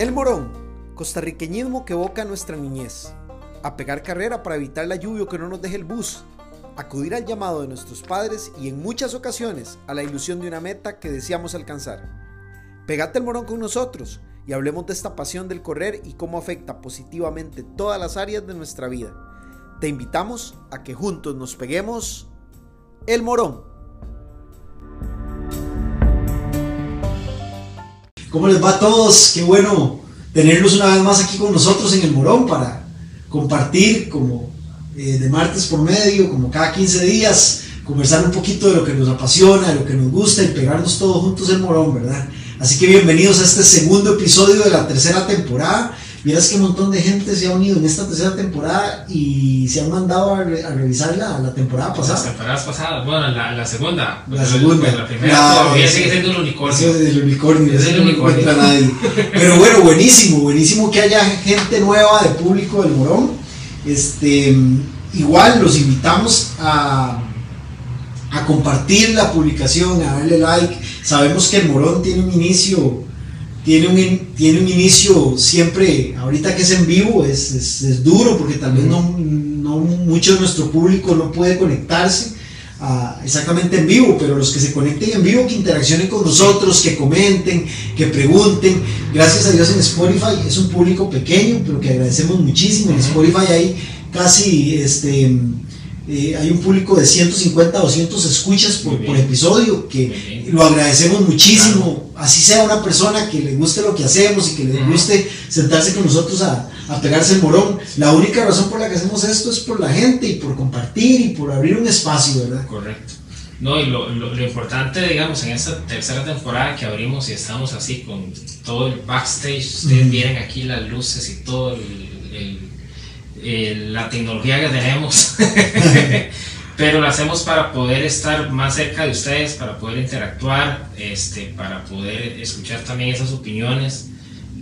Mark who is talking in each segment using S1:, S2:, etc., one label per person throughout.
S1: El morón, costarriqueñismo que evoca nuestra niñez. A pegar carrera para evitar la lluvia que no nos deje el bus. Acudir al llamado de nuestros padres y en muchas ocasiones a la ilusión de una meta que deseamos alcanzar. Pegate el morón con nosotros y hablemos de esta pasión del correr y cómo afecta positivamente todas las áreas de nuestra vida. Te invitamos a que juntos nos peguemos el morón.
S2: ¿Cómo les va a todos? Qué bueno tenerlos una vez más aquí con nosotros en el Morón para compartir como eh, de martes por medio, como cada 15 días, conversar un poquito de lo que nos apasiona, de lo que nos gusta y pegarnos todos juntos el Morón, ¿verdad? Así que bienvenidos a este segundo episodio de la tercera temporada. Vieras que un montón de gente se ha unido en esta tercera temporada y se han mandado a, re- a revisar la, la temporada
S3: Las
S2: pasada.
S3: temporadas pasadas, bueno, la, la segunda.
S2: La segunda.
S3: La primera
S2: La-
S3: todavía
S2: ese-
S3: sigue siendo el unicornio.
S2: es del unicornio,
S3: Es el
S2: no
S3: unicornio.
S2: encuentra nadie. Pero bueno, buenísimo, buenísimo que haya gente nueva de público del Morón. Este, igual los invitamos a, a compartir la publicación, a darle like. Sabemos que el Morón tiene un inicio, tiene un, tiene un inicio siempre, ahorita que es en vivo, es, es- es duro porque tal vez no, no mucho de nuestro público no puede conectarse ah, exactamente en vivo, pero los que se conecten en vivo, que interaccionen con nosotros, que comenten, que pregunten. Gracias a Dios en Spotify es un público pequeño, pero que agradecemos muchísimo. En. Spotify hay casi este eh, hay un público de 150 200 escuchas por, episodio que lo agradecemos muchísimo. Así sea una persona que le guste lo que hacemos y que le guste sentarse con nosotros a, a pegarse el morón la única razón por la que hacemos esto es por la gente y por compartir y por abrir un espacio verdad
S3: Correcto. No, y lo, lo, lo importante, digamos, en esta tercera temporada que abrimos y estamos así con todo el backstage, ustedes vienen aquí las luces y todo el, el- el- la tecnología que tenemos. Pero lo hacemos para poder estar más cerca de ustedes, para poder interactuar, este, para poder escuchar también esas opiniones.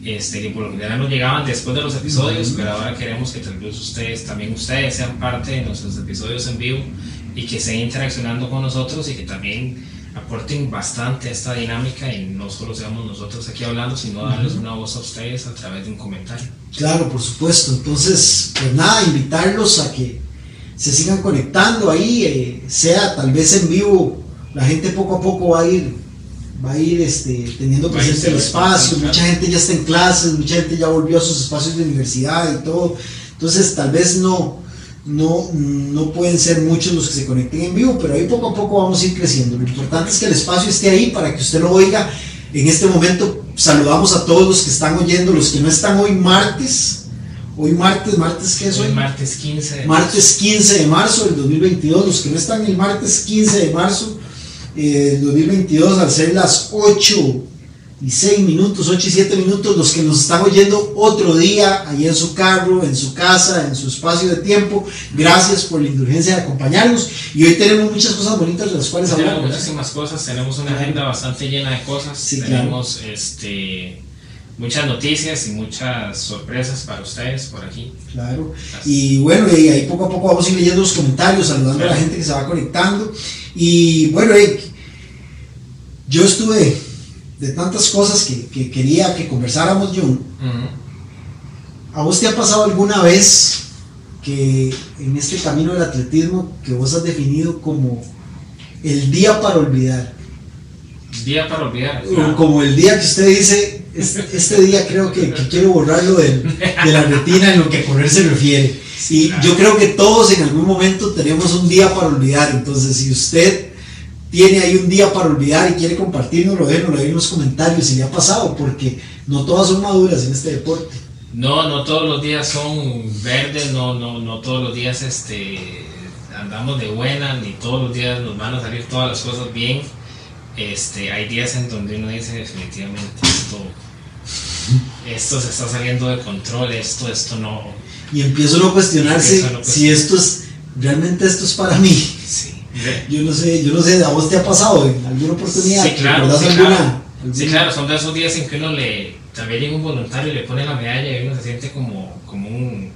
S3: Este, que por lo general nos llegaban después de los episodios, pero ahora queremos que tal vez ustedes, también ustedes sean parte de nuestros episodios en vivo y que estén interaccionando con nosotros y que también aporten bastante a esta dinámica y no solo seamos nosotros aquí hablando, sino darles una voz a ustedes a través de un comentario.
S2: Claro, por supuesto. Entonces, pues nada, invitarlos a que se sigan conectando ahí, eh, sea tal vez en vivo, la gente poco a poco va a ir, va a ir este, teniendo presente el espacio, mucha gente ya está en clases, mucha gente ya volvió a sus espacios de universidad y todo. Entonces, tal vez no, no, no pueden ser muchos los que se conecten en vivo, pero ahí poco a poco vamos a ir creciendo. Lo importante es que el espacio esté ahí para que usted lo oiga. En este momento saludamos a todos los que están oyendo, los que no están hoy martes. Hoy martes, martes qué es
S3: Hoy
S2: hoy?
S3: martes 15 de
S2: Martes 15 de marzo del 2022, los que no están el martes 15 de marzo eh, del 2022 al ser las 8 y 6 minutos, 8 y 7 minutos, los que nos están oyendo otro día, ahí en su carro, en su casa, en su espacio de tiempo, gracias por la indulgencia de acompañarnos y hoy tenemos muchas cosas bonitas de las cuales hablar.
S3: Tenemos muchísimas cosas, tenemos una agenda bastante llena de cosas,
S2: Sí,
S3: tenemos este, muchas noticias y muchas sorpresas para ustedes por aquí.
S2: Claro. Y bueno, y ahí poco a poco vamos a ir leyendo los comentarios, saludando a la gente que se va conectando. Y bueno, yo estuve de tantas cosas que, que quería que conversáramos, John. ¿A vos te ha pasado alguna vez que en este camino del atletismo que vos has definido como el día para olvidar?
S3: Día para olvidar.
S2: Como el día que usted dice, este, este día creo que, que quiero borrarlo de la retina en lo que a correr se refiere. Y
S3: claro.
S2: yo creo que todos en algún momento tenemos un día para olvidar. Entonces, si usted tiene ahí un día para olvidar y quiere compartirnos, lo déjenos ahí en los comentarios si le ha pasado, porque no todas son maduras en este deporte.
S3: No, no todos los días son verdes, no, no, no todos los días este, andamos de buena, ni todos los días nos van a salir todas las cosas bien. Este, hay días en donde uno dice definitivamente esto, esto se está saliendo de control, esto, esto no.
S2: Y empiezo uno a cuestionarse si esto es, realmente esto es para mí.
S3: Sí,
S2: Yo no sé, yo no sé, ¿a vos te ha pasado en alguna oportunidad?
S3: Sí, claro,
S2: ¿Recordás
S3: sí,
S2: alguna-
S3: claro. Sí, claro, son de esos días en que uno le también llega un voluntario y le pone la medalla y uno se siente como, como un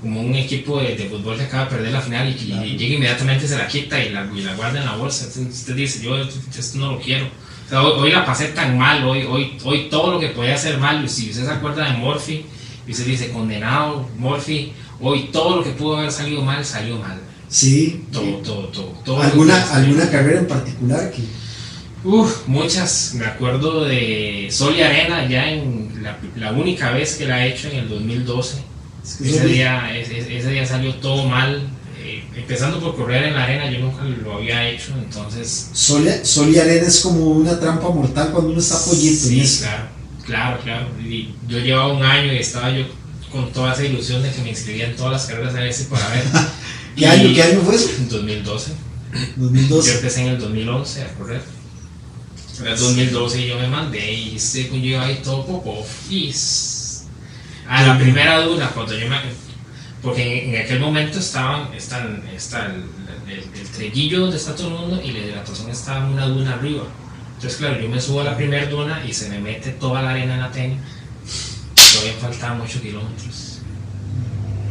S3: como un equipo de, de fútbol que acaba de perder la final y, que
S2: Claro.
S3: y llega inmediatamente se la quita y la, y la guarda en la bolsa. Entonces usted dice, yo esto no lo quiero. O sea, hoy, hoy la pasé tan mal, hoy, hoy, hoy todo lo que podía hacer mal, y si usted se acuerda de Morphy, y usted dice, condenado, Morphy, hoy todo lo que pudo haber salido mal, salió mal.
S2: Sí.
S3: Todo, todo, todo. todo
S2: ¿Alguna, ¿Alguna carrera en particular que
S3: Uf, muchas. Me acuerdo de Sol y Arena ya en la, la única vez que la he hecho en el 2012.
S2: es que
S3: Ese día, ese, ese día salió todo mal. eh, empezando por correr en la arena, yo nunca lo había hecho, entonces.
S2: Sol, Sol y arena es como una trampa mortal cuando uno está pollito
S3: Sí, claro, claro, claro. Y yo llevaba un año y estaba yo con toda esa ilusión de que me inscribía en todas las carreras a si para ver.
S2: ¿Qué año, ¿Qué año fue eso?
S3: En 2012. Yo
S2: 2012.
S3: empecé en el 2011 a correr. En el 2012 yo me mandé y este yo iba ahí todo popó. Y a la primera duna, cuando yo me. Porque en, en aquel momento estaban, están, está el, el, el trellillo donde está todo el mundo y la hidratación estaba en una duna arriba. Entonces, claro, yo me subo a la primera duna y se me mete toda la arena en la tenis. Todavía faltaban 8 kilómetros.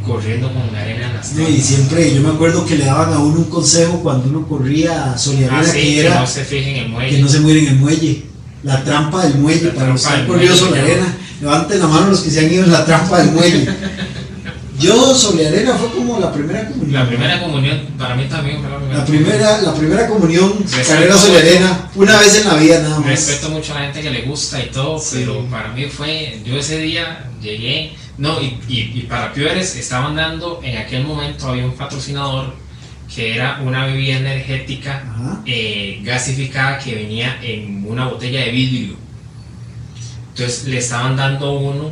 S3: Corriendo con la arena en las
S2: No,
S3: tenis.
S2: y siempre, yo me acuerdo que le daban a uno un consejo cuando uno corría a Sol y
S3: Ah, sí,
S2: que
S3: que
S2: era
S3: no se fijen en el muelle.
S2: que no se muere en el muelle. La trampa del muelle,
S3: La
S2: para los que han corrido sobre arena, levanten la mano los que se han ido en la trampa del muelle. Yo sobre arena fue como la primera comunión.
S3: La primera comunión, para mí también fue la primera.
S2: La primera, la primera comunión,
S3: Respeto
S2: carrera sobre arena, una vez en la vida nada más.
S3: Respeto mucho a la gente que le gusta y todo,
S2: Sí.
S3: pero para mí fue, yo ese día llegué, no, y, y, y para Piores estaban dando, en aquel momento había un patrocinador que era una bebida energética eh, gasificada que venía en una botella de vidrio. Entonces le estaban dando uno,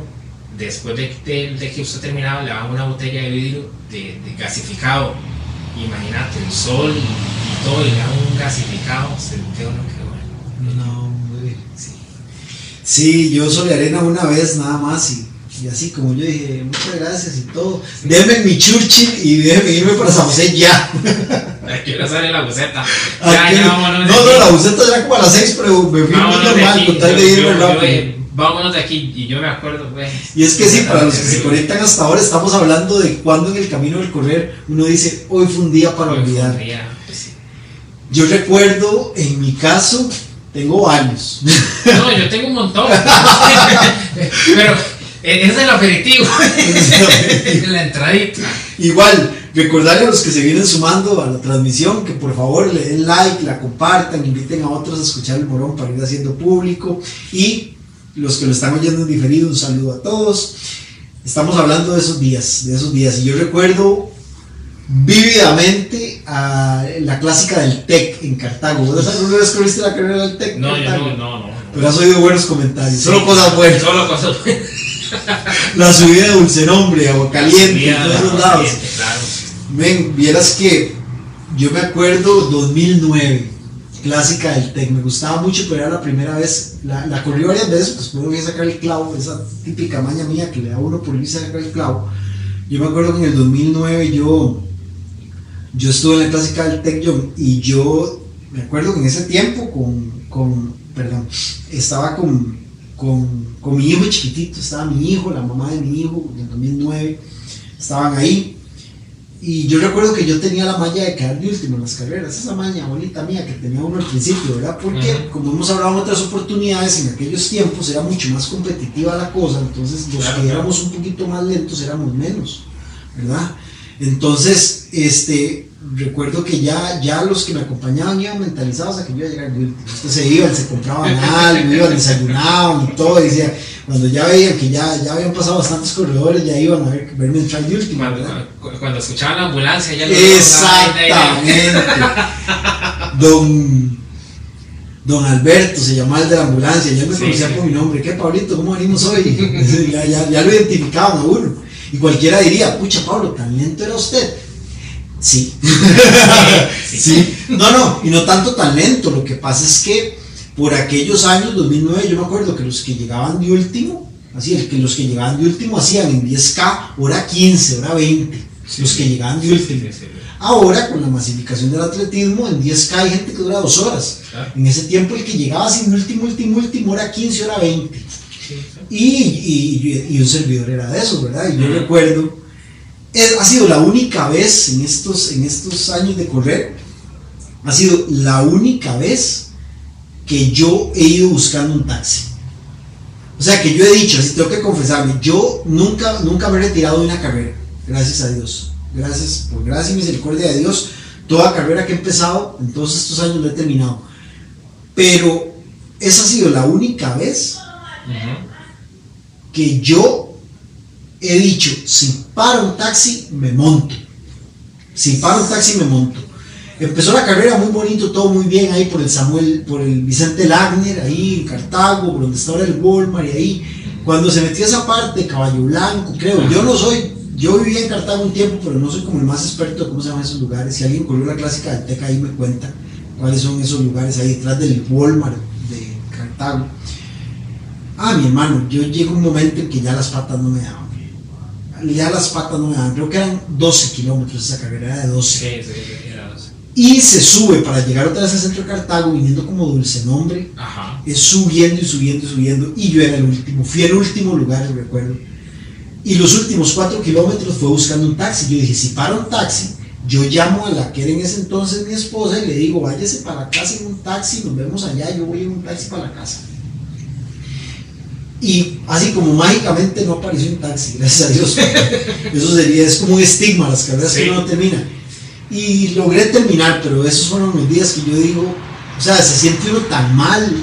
S3: después de, de- de que usted terminaba, le daban una botella de vidrio de, de gasificado. Imagínate, el sol y, y todo, y le daban un gasificado, uno que bueno.
S2: No, hombre.
S3: Sí.
S2: Sí, yo sobre arena una vez nada más y, y así como yo dije, muchas gracias y todo. Denme mi Churchill y déjenme irme para San José ya.
S3: Aquí ahora sale la buceta. Ya, ya, vámonos
S2: no, no, la buceta era como a las 6, pero me fui muy normal, con tal de irme rápido.
S3: eh, Vámonos de aquí. Y yo me acuerdo, güey.
S2: Y es que sí, para los que se conectan hasta ahora, estamos hablando de cuando en el camino del correr uno dice, hoy fue un día para
S3: Hoy fue un
S2: olvidar.
S3: día, pues sí.
S2: Yo recuerdo, en mi caso, tengo varios.
S3: No, yo tengo un montón. Pero es el aperitivo. la entradita.
S2: Igual, recordarle a los que se vienen sumando a la transmisión que por favor le den like, la compartan, inviten a otros a escuchar el morón para ir haciendo público y los que lo están oyendo en diferido, un saludo a todos. Estamos hablando de esos días, de esos días y yo recuerdo vívidamente a la clásica del TEC en Cartago. ¿Vos alguna vez corriste la carrera del TEC?
S3: No, yo no, no, no.
S2: Pero has oído buenos comentarios, solo cosas buenas.
S3: Solo cosas buenas.
S2: La subida de Dulce Nombre, Agua Caliente,
S3: Subida
S2: todos
S3: agua
S2: lados.
S3: Claro.
S2: Vieras que yo me acuerdo 2009, clásica del TEC, me gustaba mucho, pero era la primera vez, la, la corrí varias veces, pues puedo ir a sacar el clavo, esa típica maña mía que le da uno por irse a sacar el clavo. Yo me acuerdo que en el 2009 yo, yo estuve en la clásica del TEC yo- y yo me acuerdo que en ese tiempo con, con perdón, estaba con, con, con mi hijo chiquitito, estaba mi hijo, la mamá de mi hijo, en el 2009, estaban ahí. Y yo recuerdo que yo tenía la malla de quedar de último en las carreras, esa maña bonita mía que tenía uno al principio, ¿verdad? Porque, como hemos hablado en otras oportunidades, en aquellos tiempos era mucho más competitiva la cosa, entonces los
S3: Claro,
S2: que
S3: claro.
S2: éramos un poquito más lentos éramos menos, ¿verdad? Entonces, este, recuerdo que ya, ya los que me acompañaban iban mentalizados a que yo iba a llegar de último. Entonces se iban, se compraban algo, iban, desayunaban y todo, decía, cuando ya veían que ya, ya habían pasado bastantes corredores, ya iban a ver, verme entrar de último,
S3: Cuando, cuando escuchaban la ambulancia, ya lo
S2: Exactamente. Don, don Alberto se llamaba el de la ambulancia, ya me
S3: Sí,
S2: conocía
S3: sí.
S2: por mi nombre. ¿Qué, Pablito? ¿Cómo venimos hoy? ya, ya, ya lo identificaban a uno. Y cualquiera diría, pucha, Pablo, tan lento era usted. Sí. sí. No, no, y no tanto tan lento. Lo que pasa es que por aquellos años, 2009, yo me acuerdo que los que llegaban de último, así, el que los que llegaban de último hacían en 10K, hora 15, hora 20. los que llegaban de último. Ahora, con la masificación del atletismo, en 10K hay gente que dura dos horas.
S3: Claro.
S2: En ese tiempo, el que llegaba sin último, último, último, hora 15, hora 20. Y, y, y un servidor era de eso, ¿verdad? Y yo recuerdo ha sido la única vez en estos, en estos años de correr, ha sido la única vez que yo he ido buscando un taxi. O sea, que yo he dicho, así tengo que confesarme, yo nunca, nunca me he retirado de una carrera, gracias a Dios. Gracias, por gracia y misericordia de Dios, toda carrera que he empezado, en todos estos años lo he terminado. Pero esa ha sido la única vez que yo he dicho, si para un taxi, me monto. Si para un taxi, me monto. Empezó la carrera muy bonito, todo muy bien ahí por el Samuel, por el Vicente Lagner, ahí en Cartago, por donde está ahora el Walmart y ahí. Cuando se metió esa parte, Caballo Blanco, creo, yo no soy, yo viví en Cartago un tiempo, pero no soy como el más experto de cómo se llaman esos lugares. Si alguien corrió la clásica del Teca ahí me cuenta cuáles son esos lugares ahí detrás del Walmart de Cartago. Ah, mi hermano, yo llego un momento en que ya las patas no me daban. Ya las patas no me daban. Creo que eran 12 kilómetros esa carrera, era de 12.
S3: Sí, sí, sí, era 12.
S2: Y se sube para llegar otra vez al centro de Cartago, viniendo como dulce nombre.
S3: Ajá.
S2: Es subiendo y subiendo y subiendo. Y yo era el último. Fui el último lugar, recuerdo. Y los últimos 4 kilómetros fue buscando un taxi. Yo dije, si para un taxi, yo llamo a la que era en ese entonces mi esposa y le digo, váyase para la casa en un taxi, nos vemos allá, yo voy en un taxi para la casa. Y así como mágicamente no apareció un taxi, gracias a Dios. Eso sería, es como un estigma, las carreras
S3: Sí.
S2: que uno no termina. Y logré terminar, pero esos fueron los días que yo digo, o sea, se siente uno tan mal.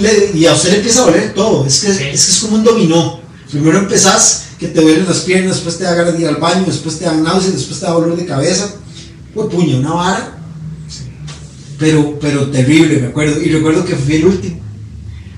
S2: Le- y a usted le empieza a doler todo, es que,
S3: Sí.
S2: es que es como un dominó. Primero empezás que te duelen las piernas, después te da ganas de ir al baño, después te dan náuseas, después te da dolor de cabeza. Pues puña, una vara. Pero, pero terrible, me acuerdo. Y recuerdo que fui el último.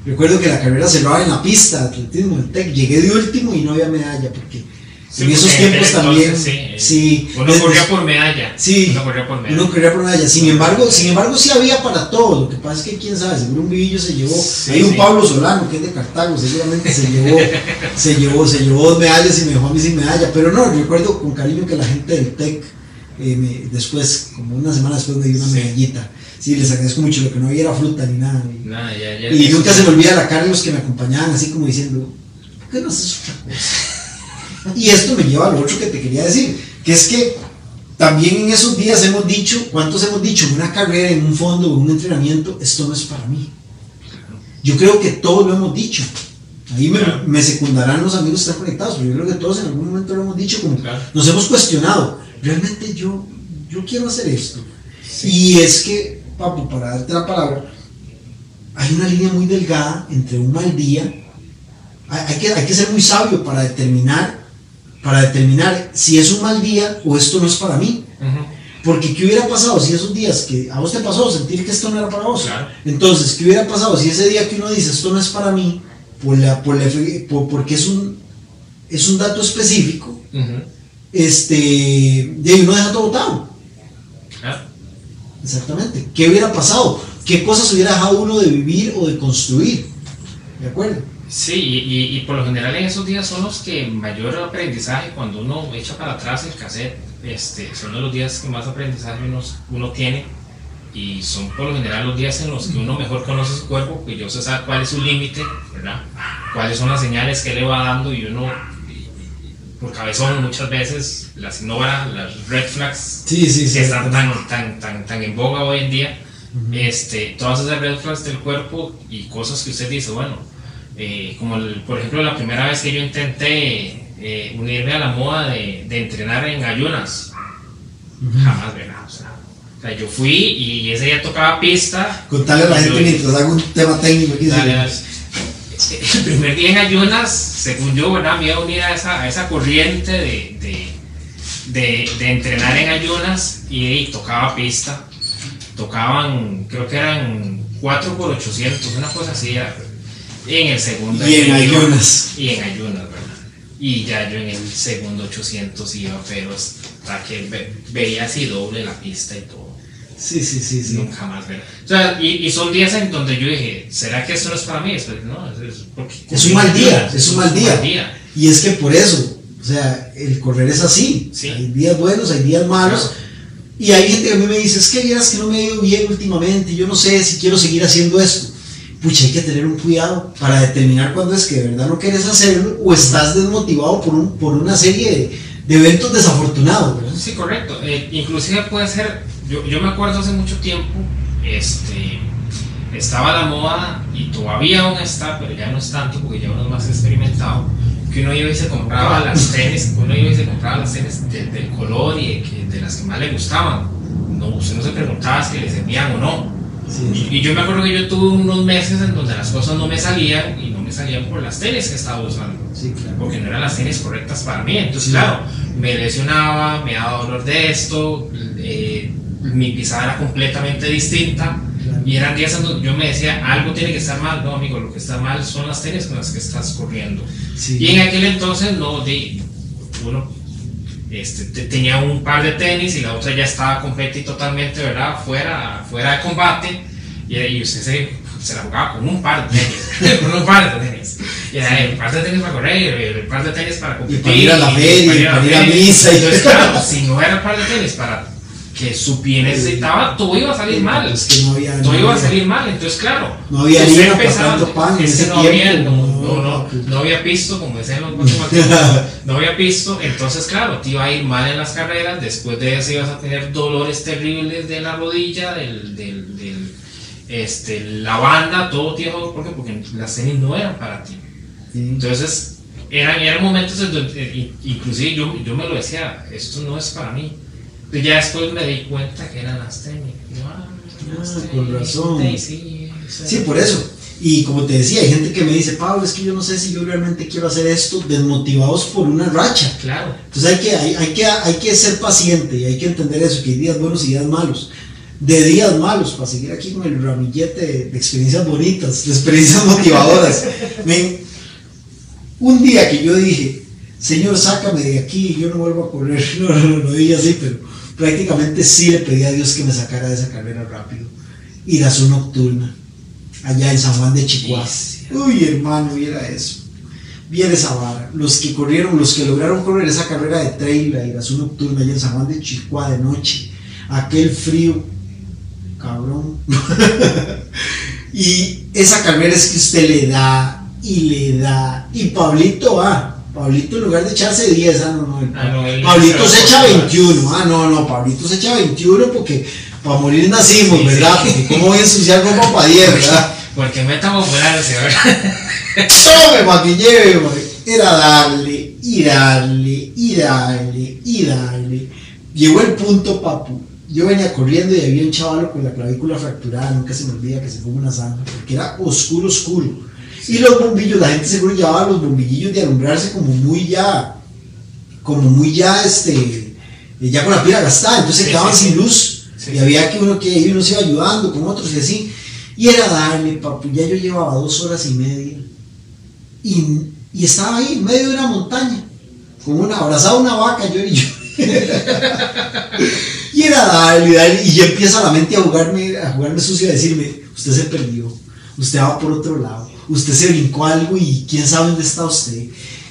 S2: Recuerdo que la carrera cerraba en la pista de atletismo del TEC. Llegué de último y no había medalla, porque
S3: Sí,
S2: en esos
S3: porque
S2: tiempos también.
S3: entonces,
S2: Sí,
S3: Uno
S2: desde-
S3: corría por medalla.
S2: Sí,
S3: Uno corría por medalla.
S2: uno corría por medalla. Sin embargo, sin embargo, sí había para todo. Lo que pasa es que quién sabe, seguro un vivillo se llevó.
S3: Sí,
S2: Hay un
S3: sí.
S2: Pablo Solano que es de Cartago, seguramente se llevó, se llevó, se llevó dos medallas y me dejó a mí sin medalla. Pero no, recuerdo con cariño que la gente del TEC eh, me- después, como una semana después, me dio una
S3: Sí.
S2: medallita. Sí, les agradezco mucho lo que no había era fruta ni nada. Y,
S3: Nada, ya, ya.
S2: y nunca se me olvida la cara de los que me acompañaban, así como diciendo, ¿por qué no haces otra cosa? Y esto me lleva a lo otro que te quería decir, que es que también en esos días hemos dicho, ¿cuántos hemos dicho? En una carrera, en un fondo, en un entrenamiento, esto no es para mí. Yo creo que todos lo hemos dicho. Ahí me,
S3: Claro.
S2: me secundarán los amigos que están conectados, pero yo creo que todos en algún momento lo hemos dicho, como
S3: Claro.
S2: nos hemos cuestionado, realmente yo, yo quiero hacer esto.
S3: Sí.
S2: Y es que, papu, para darte la palabra, hay una línea muy delgada entre un mal día. Hay, que, hay que ser muy sabio para determinar, para determinar si es un mal día o esto no es para mí. Porque ¿qué hubiera pasado si esos días que a vos te pasó sentir que esto no era para vos?
S3: Claro.
S2: Entonces, ¿qué hubiera pasado si ese día que uno dice esto no es para mí, por la, por la- por- porque es un, es un dato específico,
S3: Ujú.
S2: este, de uno deja todo botado? Exactamente. ¿Qué hubiera pasado? ¿Qué cosas hubiera dejado uno de vivir o de construir? ¿De acuerdo?
S3: Sí, y, por lo general en esos días son los que mayor aprendizaje, cuando uno echa para atrás el cassette, este, son los días que más aprendizaje uno, tiene y son por lo general los días en los que uno mejor conoce su cuerpo, pues yo sé sabe cuál es su límite, ¿verdad? Cuáles son las señales que le va dando y uno, por cabezón muchas veces, las ignora, las red flags
S2: Sí, sí,
S3: que están tan, tan, tan, tan en boga hoy en día, este, todas esas red flags del cuerpo y cosas que usted dice, bueno, eh, como el- por ejemplo la primera vez que yo intenté eh, unirme a la moda de, de entrenar en ayunas, jamás, ¿verdad? O sea, o sea, yo fui y ese día tocaba pista.
S2: Contarle a la gente mientras hago un tema técnico aquí.
S3: Dale. El primer día en ayunas, según yo, ¿verdad? me iba a unir a esa, a esa corriente de, de, de- de entrenar en ayunas y, y tocaba pista. Tocaban, creo que eran 4 por 800, una cosa así. era. En el segundo.
S2: Y en ayunas.
S3: Y en ayunas, ¿verdad? Y ya yo en el segundo 800 iba, pero hasta que ve- veía así doble la pista y todo.
S2: Sí, sí, sí, sí.
S3: Nunca más, ¿verdad? O sea, y, y son días en donde yo dije, ¿será que esto no es para mí? No, es, porque
S2: Es un mal día, es un mal día.
S3: día.
S2: Y es que por eso, o sea, el correr es así.
S3: Sí.
S2: Hay días buenos, hay días malos. Y hay gente que a mí me dice, es que vieras que no me ha ido bien últimamente, yo no sé si quiero seguir haciendo esto. Pucha, hay que tener un cuidado para determinar cuándo es que de verdad no quieres hacerlo o estás desmotivado por, un, por una serie de eventos desafortunados, ¿verdad?
S3: Sí, correcto. Eh, inclusive puede ser, yo, yo me acuerdo hace mucho tiempo, este, estaba la moda y todavía aún está, pero ya no es tanto porque ya uno es más experimentado, que uno iba y se compraba las tenis, uno iba y se compraba las tenis de- del color y de, que- de las que más le gustaban. No, usted no se preguntaba si le servían o no.
S2: Sí.
S3: Y, y yo me acuerdo que yo tuve unos meses en donde las cosas no me salían y salían por las tenis que estaba usando
S2: Sí, claro.
S3: porque no eran las tenis correctas para mí. Entonces, claro, me lesionaba, me daba dolor de esto, eh, mi pisada era completamente distinta.
S2: Claro.
S3: Y eran días en donde yo me decía, algo tiene que estar mal. No, amigo, lo que está mal son las tenis con las que estás corriendo.
S2: Sí.
S3: Y en aquel entonces, no, di, uno este, te- tenía un par de tenis y la otra ya estaba completa y totalmente, ¿verdad? Fuera, fuera de combate. Y, y usted se, se la jugaba con un par de tenis, con un par de tenis. Y era el par de tenis para correr, el, el par de tenis para competir.
S2: para ir a la
S3: y
S2: feria, y para ir a misa, y-
S3: Entonces, claro, si no era el par de tenis para que su pie necesitaba, todo iba a salir mal.
S2: Es que no había.
S3: Todo
S2: no
S3: iba a
S2: había-
S3: salir mal, entonces claro.
S2: No había
S3: usted
S2: harina para tanto pan en ese
S3: no había,
S2: tiempo,
S3: no,
S2: no,
S3: no, no,
S2: pues.
S3: no había pisto, como decían los guatemaltecos, no había pisto, entonces claro, te iba a ir mal en las carreras, después de eso ibas a tener dolores terribles de la rodilla, del, del, del, este, la banda, todo a- ¿por qué? Porque las tenis no eran para ti. Entonces, eran, eran momentos en donde, inclusive yo, yo me lo decía, esto no es para mí. Y ya después me di cuenta que eran las yo, ah,
S2: Ah, con razón.
S3: sí,
S2: por eso. Y como te decía, hay gente que me dice, Pablo, es que yo no sé si yo realmente quiero hacer esto, desmotivados por una racha.
S3: Claro.
S2: Entonces hay que, hay, hay que, hay que ser paciente y hay que entender eso, que hay días buenos y días malos. De días malos, para seguir aquí con el ramillete de, de experiencias bonitas, de experiencias motivadoras. Un día que yo dije, Señor, sácame de aquí, yo no vuelvo a correr. No, no, no, no dije así, pero prácticamente sí le pedí a Dios que me sacara de esa carrera rápido. Irazú nocturna, allá en San Juan de Chihuahua. Uy, hermano, viera eso. Viera esa vara. Los que corrieron, los que lograron correr esa carrera de trail, la Irazú nocturna, allá en San Juan de Chihuahua de noche. Aquel frío, cabrón. y esa carrera es que usted le da y le da. Y Pablito va. Pablito en lugar de echarse 10, ah, no, no. el
S3: Ah, no,
S2: Pablito
S3: se
S2: echa
S3: corta.
S2: 21. Ah, no, no, Pablito se echa 21 porque para morir nacimos,
S3: Sí,
S2: ¿verdad?
S3: sí.
S2: Porque cómo voy a ensuciar ropa para 10, ¿verdad?
S3: Porque meta popular. ¿verdad?
S2: ¡Tome, pa' que lleve! Era darle, y darle, y darle, y darle. Llegó el punto, papu. Yo venía corriendo y había un chaval con la clavícula fracturada, nunca se me olvida que se fue una sangre, porque era oscuro, oscuro. Y los bombillos, la gente seguro llevaba los bombillillos de alumbrarse como muy ya, como muy ya, este, ya con la pila gastada, entonces se quedaban sin luz. Y había que uno que uno se iba ayudando con otros y así. Y era darle, papu. Ya yo llevaba dos horas y media. Y, y estaba ahí en medio de una montaña, con una, abrazado a una vaca, yo y yo. y era darle, y ya empieza la mente a jugarme, a jugarme sucio, a decirme, usted se perdió, usted va por otro lado, usted se brincó algo y quién sabe dónde está usted.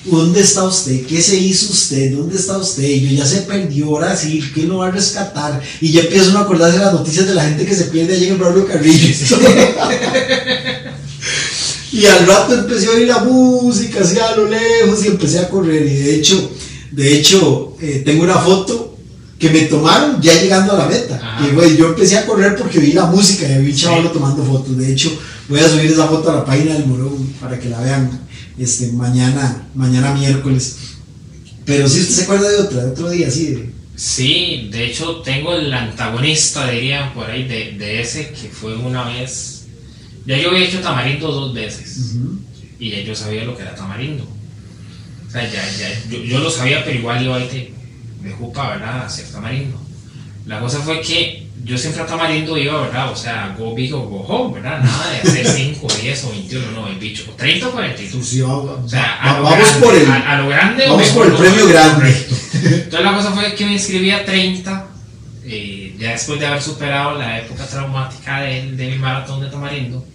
S2: ¿Dónde está usted? ¿Qué se hizo usted? ¿Dónde está usted? Y yo ya se perdió, ahora sí, ¿quién lo va a rescatar? Y ya empiezo a acordarse de las noticias de la gente que se pierde allí en el Pablo Carrillo. Y al rato empecé a oír la música así a lo lejos y empecé a correr. Y de hecho, de hecho, eh, tengo una foto que me tomaron ya llegando a la meta.
S3: Ajá.
S2: Que güey, yo empecé a correr porque oí la música y vi un
S3: Sí.
S2: chaval tomando fotos. De hecho, voy a subir esa foto a la página del Morón para que la vean este, mañana, mañana miércoles. Pero si usted se acuerda de otra, de otro día así de.
S3: Sí, de hecho tengo el antagonista, dirían por ahí, de, de ese que fue una vez. Ya yo había hecho tamarindo dos veces
S2: Ujú.
S3: y ya yo sabía lo que era tamarindo. O sea, ya, ya, yo, yo lo sabía, pero igual iba ahí de, de jupa, ¿verdad? A hacer tamarindo. La cosa fue que yo siempre a tamarindo iba, ¿verdad? O sea, go big o go home, ¿verdad? Nada de hacer 5, 10 o 21, no, el bicho. 30 o 42.
S2: Pues sí, va-
S3: O sea,
S2: va-
S3: a lo
S2: vamos
S3: grande,
S2: por el.
S3: a, a lo grande
S2: vamos por el premio grande.
S3: correcto. Entonces la cosa fue que me inscribí a 30, eh, ya después de haber superado la época traumática de, de mi maratón de tamarindo.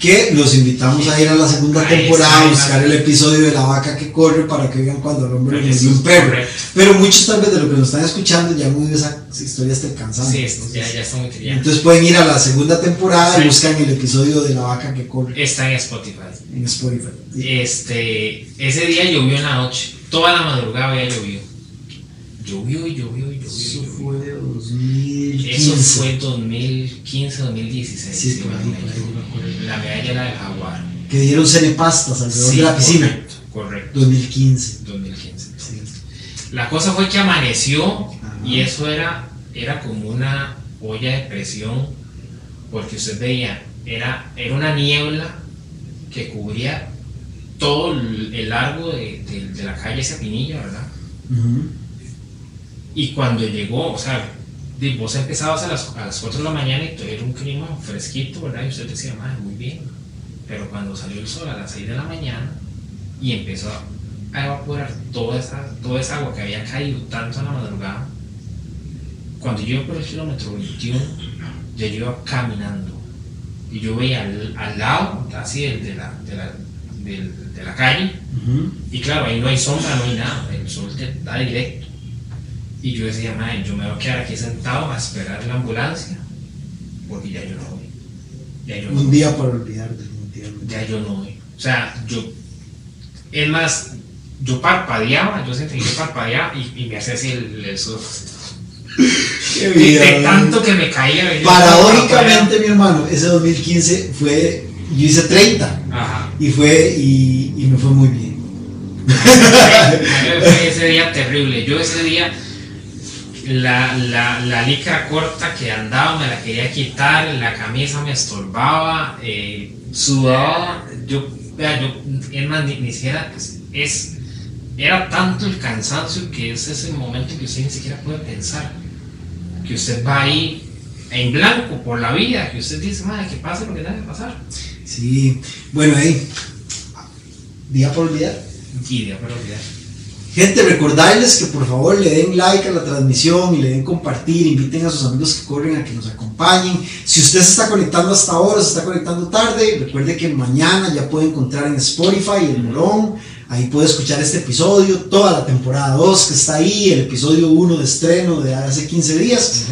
S2: Que los invitamos a ir a la segunda temporada a buscar el episodio de la vaca que corre para que vean cuando el hombre le mordió un perro.
S3: correcto.
S2: Pero muchos tal vez de los que nos están escuchando ya han oído esa historia hasta el cansancio.
S3: Sí, esto ya, ya está muy trillado.
S2: Entonces pueden ir a la segunda temporada y buscan el episodio de la vaca que corre
S3: Está en Spotify.
S2: en Spotify.
S3: Este, ese día llovió en la noche, toda la madrugada había llovido. Llovió y llovió y llovió.
S2: Eso
S3: llovió.
S2: fue 2015.
S3: Eso fue 2015, 2016.
S2: Sí, por ahí, por.
S3: La medalla era del Jaguar.
S2: Que dieron cenepastas alrededor
S3: Sí,
S2: de la piscina.
S3: Correcto, correcto.
S2: 2015.
S3: 2015.
S2: Sí.
S3: La cosa fue que amaneció
S2: Ajá.
S3: y eso era, era como una olla de presión, porque usted veía, era, era una niebla que cubría todo el largo de, de- de la calle Sapinilla, ¿verdad?
S2: Ujú.
S3: Y cuando llegó, o sea, vos empezabas a las, a las 4 de la mañana y todo era un clima fresquito, ¿verdad? Y usted decía, madre, muy bien. Pero cuando salió el sol a las 6 de la mañana y empezó a evaporar toda esa, toda esa agua que había caído tanto en la madrugada, cuando yo iba por el kilómetro 21, ya yo iba caminando. Y yo veía al, al lado, así, de la, de, la, de la calle, y claro, ahí no hay sombra, no hay nada, el sol te da directo. Y yo decía, madre, yo me voy a quedar aquí sentado a esperar la ambulancia, porque ya yo no voy. Ya yo no
S2: Un
S3: voy.
S2: día para olvidar, definitivamente.
S3: Ya yo no voy. O sea, yo. Es más, yo parpadeaba, yo sentía que yo parpadeaba y, y me hacía así el, el.
S2: Qué vida,
S3: de tanto que me caía.
S2: Paradójicamente, mi hermano, ese 2015 fue. Yo hice 30
S3: parpadeaba. Ajá.
S2: y fue y, y me fue muy bien.
S3: Fue ese día terrible. Yo ese día, la, la, la licra corta que andaba me la quería quitar, la camisa me estorbaba, eh, sudaba. Yo, vea, yo, es más, ni, ni siquiera es, es- Era tanto el cansancio que es ese momento que usted ni siquiera puede pensar. Que usted va ahí en blanco por la vida, que usted dice, madre, que pase lo que tenga que pasar.
S2: Sí, bueno, ahí. Día para olvidar.
S3: Y de para olvidar.
S2: Gente, recordarles que por favor le den like a la transmisión y le den compartir, inviten a sus amigos que corren a que nos acompañen. Si usted se está conectando hasta ahora, se está conectando tarde, recuerde que mañana ya puede encontrar en Spotify el Morón, ahí puede escuchar este episodio, toda la temporada 2 que está ahí, el episodio 1 de estreno de hace 15 días.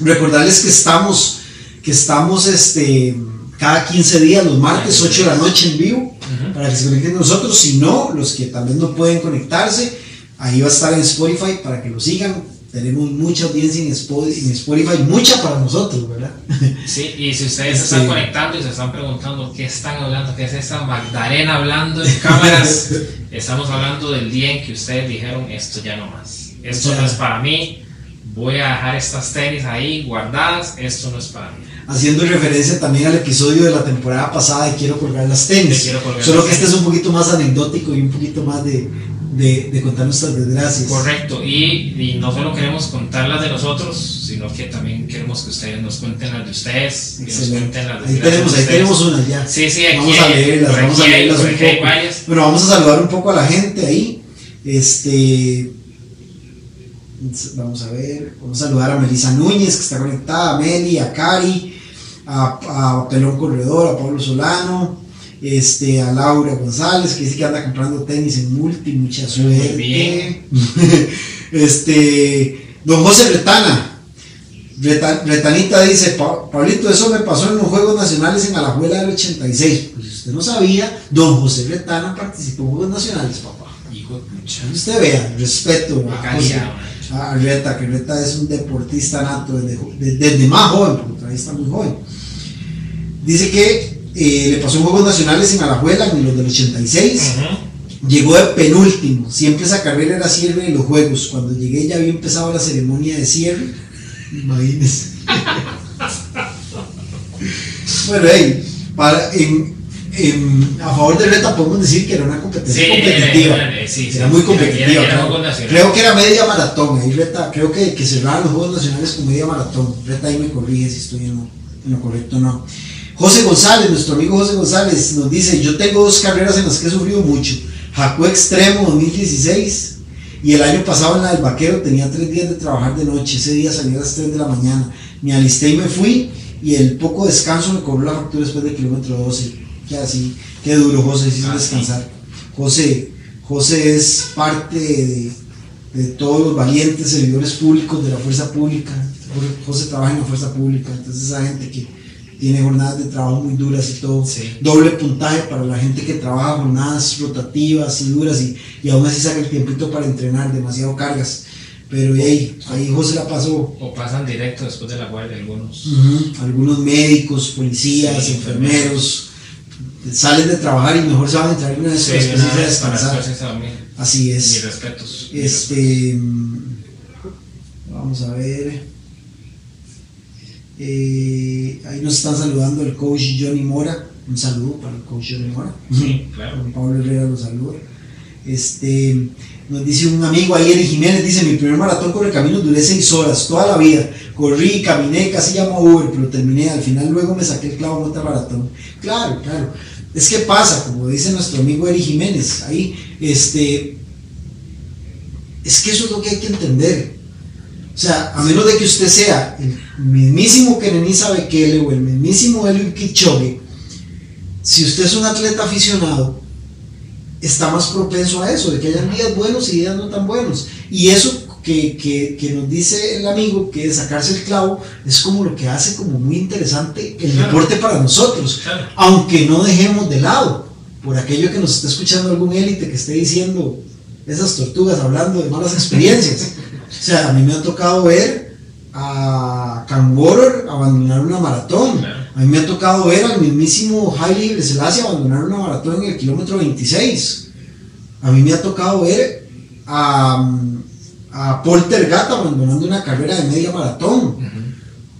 S2: Recordarles que estamos, que estamos este, cada 15 días, los martes, 8 de la noche en vivo Para que se conecten con nosotros. Si no, los que tal vez no pueden conectarse, ahí va a estar en Spotify para que lo sigan. Tenemos mucha audiencia en Spotify, en Spotify mucha para nosotros, ¿verdad?
S3: Sí, y si ustedes se
S2: Sí.
S3: están conectando y se están preguntando qué están hablando, qué es esa Magdalena hablando en cámaras, estamos hablando del día en que ustedes dijeron esto ya no más. Esto no es para mí, voy a dejar estas tenis ahí guardadas, esto no es para mí.
S2: Haciendo referencia también al episodio de la temporada pasada de Quiero colgar las tenis.
S3: Quiero colgar
S2: Solo
S3: las
S2: que este es un poquito más anecdótico y un poquito más de, de, de contar nuestras desgracias.
S3: Correcto, y, y no solo queremos contar las de nosotros, sino que también queremos que ustedes nos cuenten las de ustedes, que nos cuenten las
S2: Ahí tenemos, ahí tenemos unas ya.
S3: Sí, sí, aquí
S2: Vamos a leerlas, vamos a leerlas un poco. Bueno, vamos a saludar un poco a la gente ahí. Este. Vamos a ver. Vamos a saludar a Melissa Núñez, que está conectada, a Meli, a Cari, a, a Pelón Corredor, a Pablo Solano, este, a Laura González, que dice que anda comprando tenis en multi, mucha suerte.
S3: bien.
S2: este. Don José Retana. Reta- Retanita dice, "Pa- Pablito, eso me pasó en los Juegos Nacionales en Alajuela del 86. Pues si usted no sabía, don José Retana participó en Juegos Nacionales, papá.
S3: Hijo de pucha.
S2: Usted vea, respeto a, José- Reta, que Reta es un deportista nato desde, jo- de- desde más joven, porque todavía está muy joven. Dice que eh, le pasó en Juegos Nacionales en Alajuela en los del 86.
S3: Ujú.
S2: Llegó de penúltimo, siempre esa carrera era cierre de los juegos. Cuando llegué ya había empezado la ceremonia de cierre. Imagínense. bueno, hey, para, en, en- a favor de Reta podemos decir que era una competencia
S3: Sí,
S2: competitiva.
S3: era- era- sí, sí,
S2: era muy competitiva.
S3: era-
S2: creo. Que era media maratón. Ahí Reta, creo que, que cerraron los Juegos Nacionales con media maratón. Reta ahí me corrige si estoy en lo, en lo correcto o no. José González, nuestro amigo José González, nos dice, yo tengo dos carreras en las que he sufrido mucho. Jacó Extremo 2016 y el año pasado en la del Vaquero tenía tres días de trabajar de noche. Ese día salí a las 3 de la mañana. Me alisté y me fui y el poco descanso me cobró la factura después del kilómetro 12. Que así, qué duro José, sin
S3: Ah,
S2: descansar. José, José es parte de, de todos los valientes servidores públicos de la fuerza pública. José trabaja en la fuerza pública, entonces esa gente que tiene jornadas de trabajo muy duras y todo.
S3: Sí.
S2: Doble puntaje para la gente que trabaja jornadas rotativas y duras y, y aún así saca el tiempito para entrenar, demasiado cargas. Pero ahí, ahí José la pasó.
S3: O pasan directo después de la guardia algunos.
S2: Algunos médicos, policías,
S3: Sí,
S2: enfermeros, salen de trabajar y mejor se van a entrar en una
S3: Sí, una
S2: de descansar. Así es.
S3: mis respetos.
S2: Este. mm, Vamos a ver. Eh, ahí nos están saludando el coach Johnny Mora. Un saludo para el coach Johnny Mora.
S3: Sí, claro.
S2: Pablo Herrera los saluda. Este, nos dice un amigo ahí, Eric Jiménez, dice, mi primer maratón con el camino duré seis horas, toda la vida. Corrí, caminé, casi llamo a Uber, pero terminé. Al final luego me saqué el clavo en otra maratón. Claro, claro. Es que pasa, como dice nuestro amigo Eric Jiménez, ahí, este, es que eso es lo que hay que entender. O sea, a menos de que usted sea el mismísimo Kenenisa Bekele o el mismísimo Eliud Kipchoge, si usted es un atleta aficionado, está más propenso a eso, de que hayan días buenos y días no tan buenos. Y eso que, que- que nos dice el amigo, que sacarse el clavo, es como lo que hace como muy interesante el
S3: Claro.
S2: deporte para nosotros.
S3: Claro.
S2: Aunque no dejemos de lado, por aquello que nos está escuchando algún élite que esté diciendo esas tortugas hablando de malas experiencias. O sea, a mí me ha tocado ver a Cangoror abandonar una maratón.
S3: Claro.
S2: A mí me ha tocado ver al mismísimo Haile Selassie abandonar una maratón en el kilómetro 26. A mí me ha tocado ver a, a abandonando una carrera de media maratón.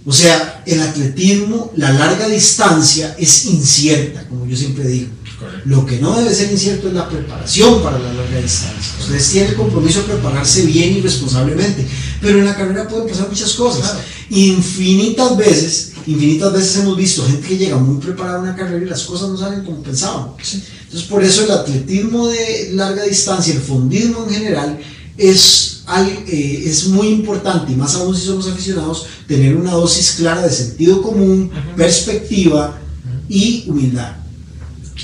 S2: O sea, el atletismo, la larga distancia es incierta, como yo siempre digo.
S3: Correcto.
S2: Lo que no debe ser incierto es la preparación para la larga distancia. Ustedes tienen el compromiso de prepararse bien y responsablemente, pero en la carrera pueden pasar muchas cosas.
S3: Claro.
S2: Infinitas veces, infinitas veces hemos visto gente que llega muy preparada a una carrera y las cosas no salen como pensaban. Entonces, por eso el atletismo de larga distancia, el fondismo en general, es, eh, es muy importante, y más aún si somos aficionados, tener una dosis clara de sentido común, perspectiva y humildad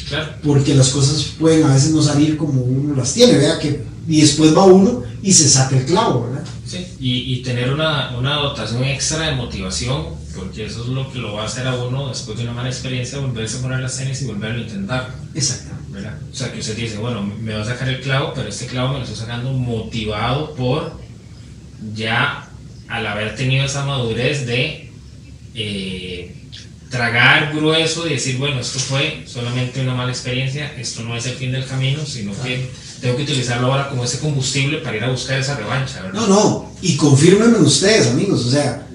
S3: Claro.
S2: porque las cosas pueden a veces no salir como uno las tiene, vea que y después va uno y se saca el clavo, ¿verdad?
S3: Sí, y, y tener una, una dotación extra de motivación, porque eso es lo que lo va a hacer a uno después de una mala experiencia, volverse a poner las tenis y volverlo a intentar,
S2: Exactamente.
S3: ¿verdad? O sea, que usted dice, bueno, me va a sacar el clavo, pero este clavo me lo estoy sacando motivado por ya al haber tenido esa madurez de eh, tragar grueso y decir, bueno, esto fue solamente una mala experiencia, esto no es el fin del camino, sino que tengo que utilizarlo ahora como ese combustible para ir a buscar esa revancha, ¿verdad?
S2: No, no, y confírmenme ustedes, amigos, o sea,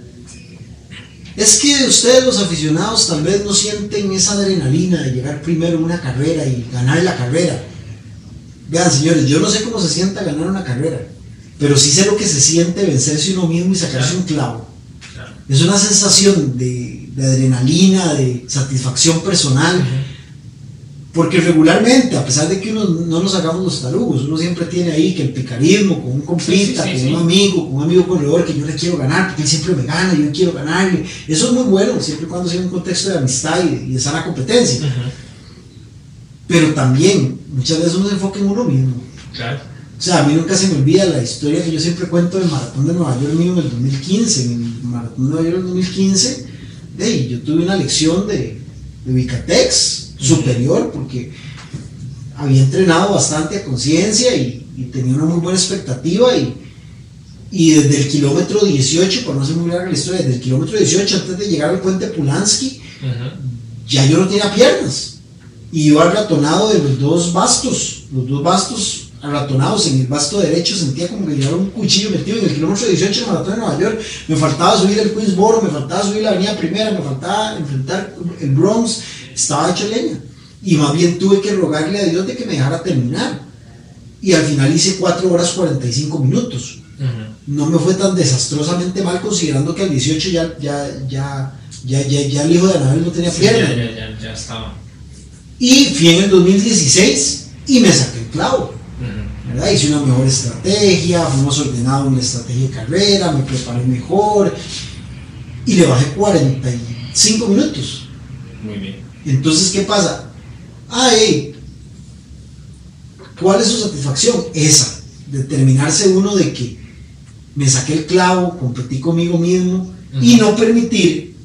S2: es que ustedes los aficionados tal vez no sienten esa adrenalina de llegar primero en una carrera y ganar la carrera. Vean, señores, yo no sé cómo se sienta ganar una carrera, pero sí sé lo que se siente vencerse uno mismo y sacarse
S3: Claro.
S2: un clavo.
S3: Claro.
S2: Es una sensación de, de adrenalina, de satisfacción personal. Porque regularmente, a pesar de que uno no nos hagamos los tarugos, uno siempre tiene ahí que el picarismo con un compita,
S3: Sí, sí, sí,
S2: con un amigo, con un amigo corredor que yo le quiero ganar, porque él siempre me gana, yo quiero ganarle. Eso es muy bueno, siempre y cuando sea en un contexto de amistad y, y de sana competencia. Pero también, muchas veces uno se enfoca en uno mismo.
S3: Claro.
S2: O sea, a mí nunca se me olvida la historia que yo siempre cuento del maratón de Nueva York mío en el 2015. En el maratón de Nueva York en el 2015, hey, yo tuve una lección de, de Vicatex superior porque había entrenado bastante a conciencia y, y tenía una muy buena expectativa y, y desde el kilómetro 18, por no ser muy larga la historia, desde el kilómetro 18 antes de llegar al puente Pulansky, ya yo no tenía piernas. Y iba arratonado de los dos bastos, los dos bastos arratonados. En el basto derecho sentía como que llevaba un cuchillo metido en el kilómetro 18 del maratón de Nueva York. Me faltaba subir el Queensboro, me faltaba subir la avenida primera, me faltaba enfrentar el Bronx. Estaba hecho leña. Y más bien tuve que rogarle a Dios de que me dejara terminar. Y al final hice 4 horas 45 minutos
S3: Ujú.
S2: no me fue tan desastrosamente mal considerando que al 18 ya, ya, ya, ya, ya, ya el hijo de Anabel no tenía
S3: Sí,
S2: pierna.
S3: ya, ya, ya, ya estaba.
S2: Y fui en el 2016 y me saqué el clavo. Hice una mejor estrategia, fui más ordenado en la estrategia de carrera, me preparé mejor y le bajé 45 minutos.
S3: Muy bien.
S2: Entonces, ¿qué pasa? Ay, ¿cuál es su satisfacción? Esa, determinarse uno de que me saqué el clavo, competí conmigo mismo y no permitir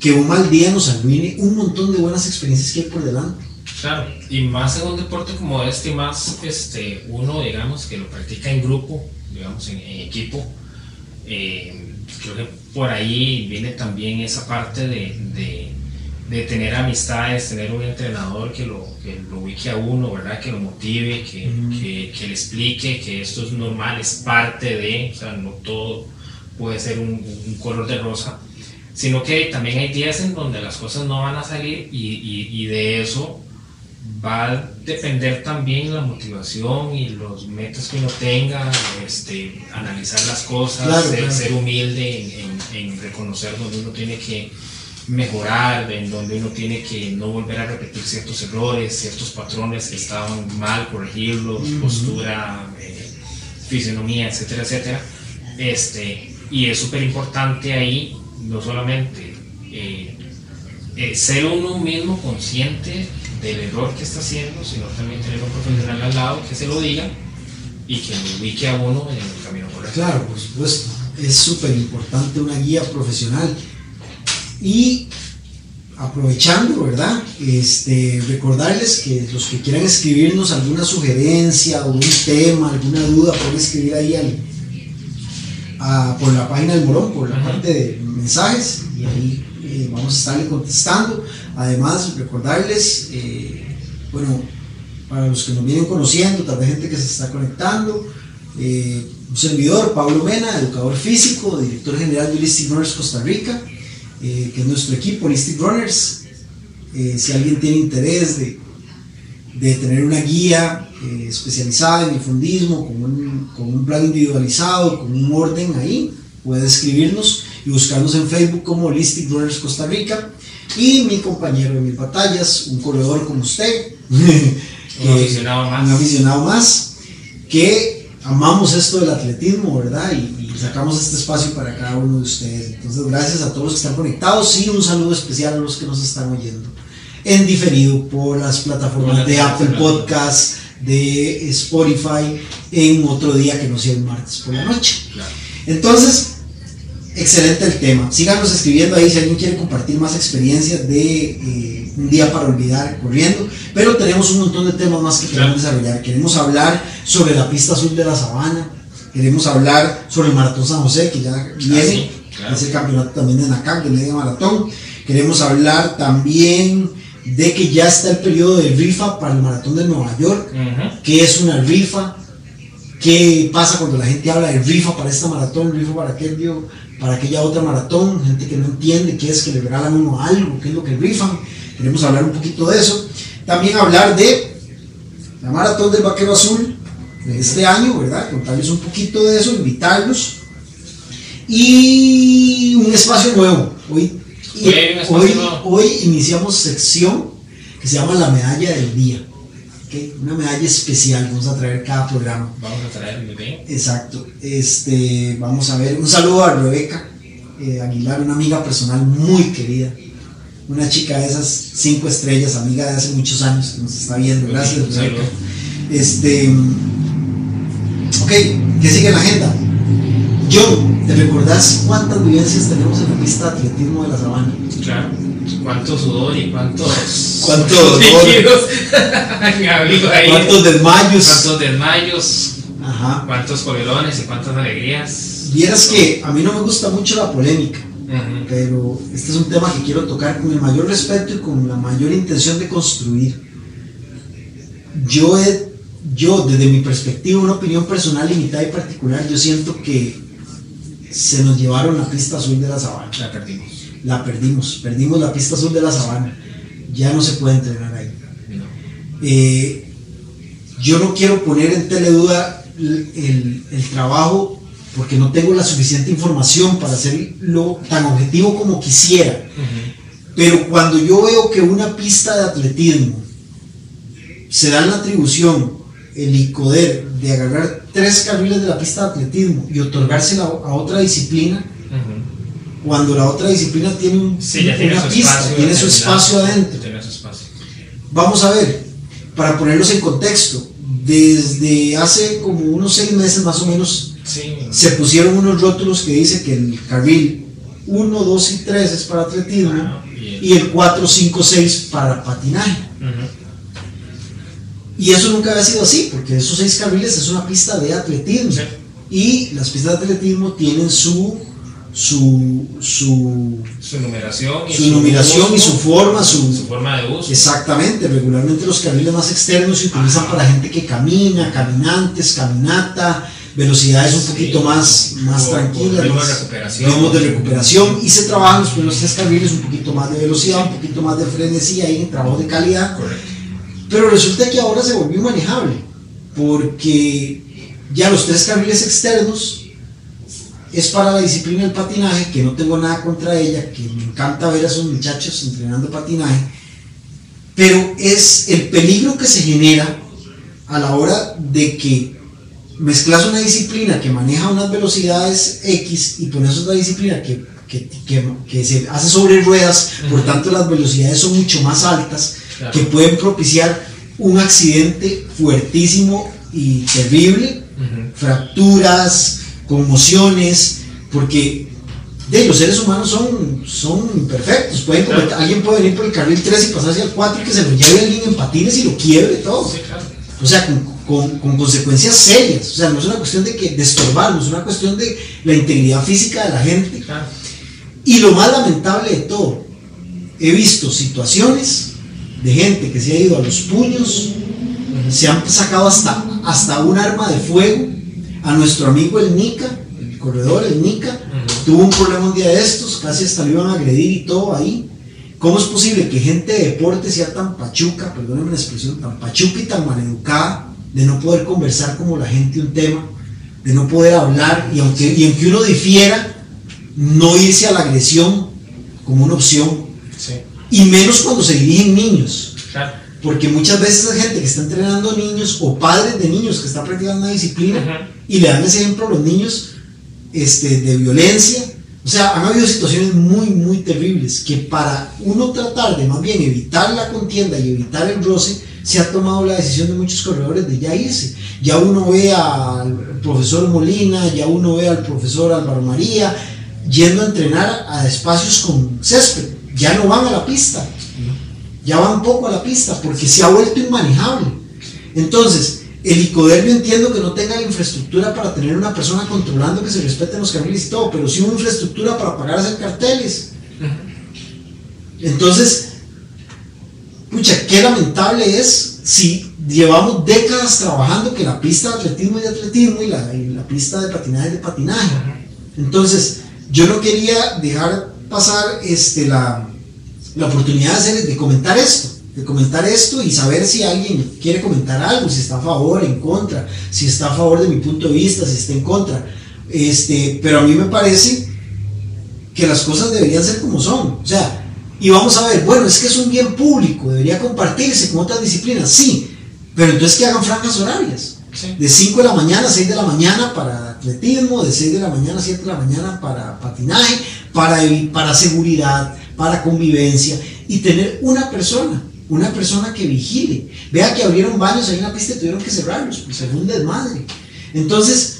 S2: que un mal día nos arruine un montón de buenas experiencias que hay por delante.
S3: Claro, y más en un deporte como este, más este, uno, digamos, que lo practica en grupo, digamos, en, equipo, eh, creo que por ahí viene también esa parte de, de, tener amistades, tener un entrenador que lo, que lo ubique a uno, ¿verdad? Que lo motive, que, que, que, le explique que esto es normal, es parte de, o sea, no todo puede ser un, un color de rosa sino que también hay días en donde las cosas no van a salir y, y, y de eso va a depender también la motivación y los metas que uno tenga, este, analizar las cosas, ser, humilde en, en, reconocer donde uno tiene que mejorar, en donde uno tiene que no volver a repetir ciertos errores, ciertos patrones que estaban mal, corregirlos, postura, eh, fisionomía, etcétera, etcétera. Este, y es súper importante ahí, no solamente eh, eh, ser uno mismo consciente del error que está haciendo, sino también tener un profesional al lado que se lo diga y que lo ubique a uno en el camino correcto.
S2: Claro, por supuesto. Es súper importante una guía profesional. Y aprovechando, ¿verdad? Este, recordarles que los que quieran escribirnos alguna sugerencia o un tema, alguna duda, pueden escribir ahí al, por la página del Morón, por la parte de mensajes, y ahí eh, vamos a estarle contestando. Además, recordarles, eh, bueno, para los que nos vienen conociendo, tal vez gente que se está conectando, eh, un servidor, Pablo Mena, educador físico, director general de Holistic Runners Costa Rica, que es nuestro equipo, Holistic Runners. si alguien tiene interés de, de tener una guía especializada en el fundismo, con un, con un plan individualizado, con un orden ahí, puede escribirnos y buscarnos en Facebook como Holistic Runners Costa Rica. Y mi compañero de mis batallas, un corredor como usted,
S3: un, aficionado más.
S2: un aficionado más, que amamos esto del atletismo, ¿verdad? Y, sacamos este espacio para cada uno de ustedes. Entonces, gracias a todos los que están conectados y un saludo especial a los que nos están oyendo en diferido por las plataformas de Apple Podcast, de Spotify, en otro día que no sea el martes por la noche. Entonces, excelente el tema. Síganos escribiendo ahí si alguien quiere compartir más experiencias de eh, un día para olvidar corriendo. Pero tenemos un montón de temas más que queremos desarrollar. Queremos hablar sobre la pista azul de la sabana. Queremos hablar sobre el Maratón San José, que ya viene. Ah, es el campeonato también de NACAC, de media maratón. Queremos hablar también de que ya está el periodo de rifa para el Maratón de Nueva York. que es una rifa? ¿Qué pasa cuando la gente habla de rifa para esta maratón, rifa para aquel, para aquella otra maratón? Gente que no entiende qué es que le regalan uno algo, qué es lo que rifan. Queremos hablar un poquito de eso. También hablar de la maratón del Vaquero Azul de este año, ¿verdad? Contarles un poquito de eso, invitarlos. Y un espacio nuevo. Hoy, hoy, hoy iniciamos sección que se llama la medalla del día una medalla especial vamos a traer cada programa.
S3: Vamos a traer muy bien.
S2: Exacto. Este, vamos a ver, un saludo a Rebeca eh, Aguilar, una amiga personal muy querida. Una chica de esas cinco estrellas, amiga de hace muchos años, que nos está viendo. Gracias, Rebeca. Este, ok, ¿qué sigue en la agenda? Yo, ¿te recordás cuántas vivencias tenemos en la pista de atletismo de la sabana?
S3: Claro cuánto sudor y cuántos.
S2: ¿Cuántos
S3: ¿Cuántos
S2: desmayos?
S3: ¿Cuántos desmayos? Ajá. ¿Cuántos colerones y cuántas alegrías?
S2: Vieras que a mí no me gusta mucho la polémica, pero este es un tema que quiero tocar con el mayor respeto y con la mayor intención de construir. Yo, he, yo desde mi perspectiva, una opinión personal limitada y particular, yo siento que se nos llevaron la pista azul de la sabana.
S3: La perdimos
S2: la perdimos, perdimos la pista azul de la sabana, ya no se puede entrenar ahí. Eh, yo no quiero poner en teleduda el, el, trabajo porque no tengo la suficiente información para hacerlo tan objetivo como quisiera. Pero cuando yo veo que una pista de atletismo se da la atribución, el ICODER, de agarrar tres carriles de la pista de atletismo y otorgársela a otra disciplina, cuando la otra disciplina tiene, una pista, tiene su espacio adentro. Vamos a ver, para ponerlos en contexto, desde hace como unos seis meses más o menos se pusieron unos rótulos que dice que el carril 1, 2 y 3 es para atletismo y, el 4, 5, 6 para patinaje. Y eso nunca había sido así, porque esos seis carriles es una pista de atletismo.
S3: Sí.
S2: Y las pistas de atletismo tienen su, su, su,
S3: Su numeración y
S2: su numeración y su forma, su,
S3: su forma de uso.
S2: Exactamente, regularmente los carriles más externos se utilizan para gente que camina, caminantes, caminata, velocidades un
S3: Sí.
S2: poquito más, más tranquilas,
S3: de recuperación.
S2: ritmos de recuperación y se trabajan los primeros tres carriles un poquito más de velocidad, un poquito más de frenesí ahí en trabajo de calidad,
S3: Correcto.
S2: pero resulta que ahora se volvió manejable porque ya los tres carriles externos es para la disciplina del patinaje, que no tengo nada contra ella, que me encanta ver a esos muchachos entrenando patinaje, pero es el peligro que se genera a la hora de que mezclas una disciplina que maneja unas velocidades X y pones otra disciplina que, que, que- que se hace sobre ruedas, por tanto las velocidades son mucho más altas,
S3: Claro.
S2: que pueden propiciar un accidente fuertísimo y terrible fracturas, conmociones, porque de, los seres humanos son, son imperfectos. Pueden
S3: Claro.
S2: cometer- alguien puede venir por el carril 3 y pasarse al 4 y que se lo lleve alguien en patines y lo quiebre todo.
S3: Sí, claro.
S2: O sea, con, con- con consecuencias serias. O sea, no es una cuestión de, que, de estorbar, no es una cuestión de la integridad física de la gente.
S3: Claro.
S2: Y lo más lamentable de todo, he visto situaciones de gente que se ha ido a los puños, se han sacado hasta, hasta un arma de fuego. A nuestro amigo el Nica, el corredor, el Nica, tuvo un problema un día de estos, casi hasta lo iban a agredir y todo ahí. ¿Cómo es posible que gente de deporte sea tan pachuca, perdónenme la expresión, tan pachuca y tan maleducada, de no poder conversar como la gente un tema, de no poder hablar y aunque, y aunque uno difiera, no irse a la agresión como una opción,
S3: Sí,
S2: y menos cuando se dirigen niños?
S3: claro.
S2: Porque muchas veces hay gente que está entrenando niños o padres de niños que están practicando una disciplina
S3: Ujú.
S2: y le dan ese ejemplo a los niños este, de violencia. O sea, han habido situaciones muy, muy terribles que para uno tratar de más bien evitar la contienda y evitar el roce, se ha tomado la decisión de muchos corredores de ya irse. Ya uno ve al profesor Molina, ya uno ve al profesor Álvaro María yendo a entrenar a espacios con césped. Ya no van a la pista ya van poco a la pista porque se ha vuelto inmanejable. Entonces, el ICODER yo entiendo que no tenga la infraestructura para tener una persona controlando que se respeten los carriles y todo, pero sí una infraestructura para pagar a hacer carteles. Entonces, pucha, qué lamentable es si llevamos décadas trabajando que la pista de atletismo es de atletismo y la, y la pista de patinaje es de patinaje. Entonces, yo no quería dejar pasar este, la, la oportunidad de, hacer, de comentar esto, de comentar esto y saber si alguien quiere comentar algo, si está a favor, en contra, si está a favor de mi punto de vista, si está en contra. Este, pero a mí me parece que las cosas deberían ser como son. O sea, y vamos a ver, bueno, es que es un bien público, debería compartirse con otras disciplinas, sí, pero entonces que hagan franjas horarias.
S3: Sí.
S2: De 5 de la mañana a 6 de la mañana para atletismo, de 6 de la mañana a 7 de la mañana para patinaje, para seguridad, para convivencia y tener una persona, una persona que vigile. Vea que abrieron baños ahí en la pista y tuvieron que cerrarlos, pues se fue un desmadre. Entonces,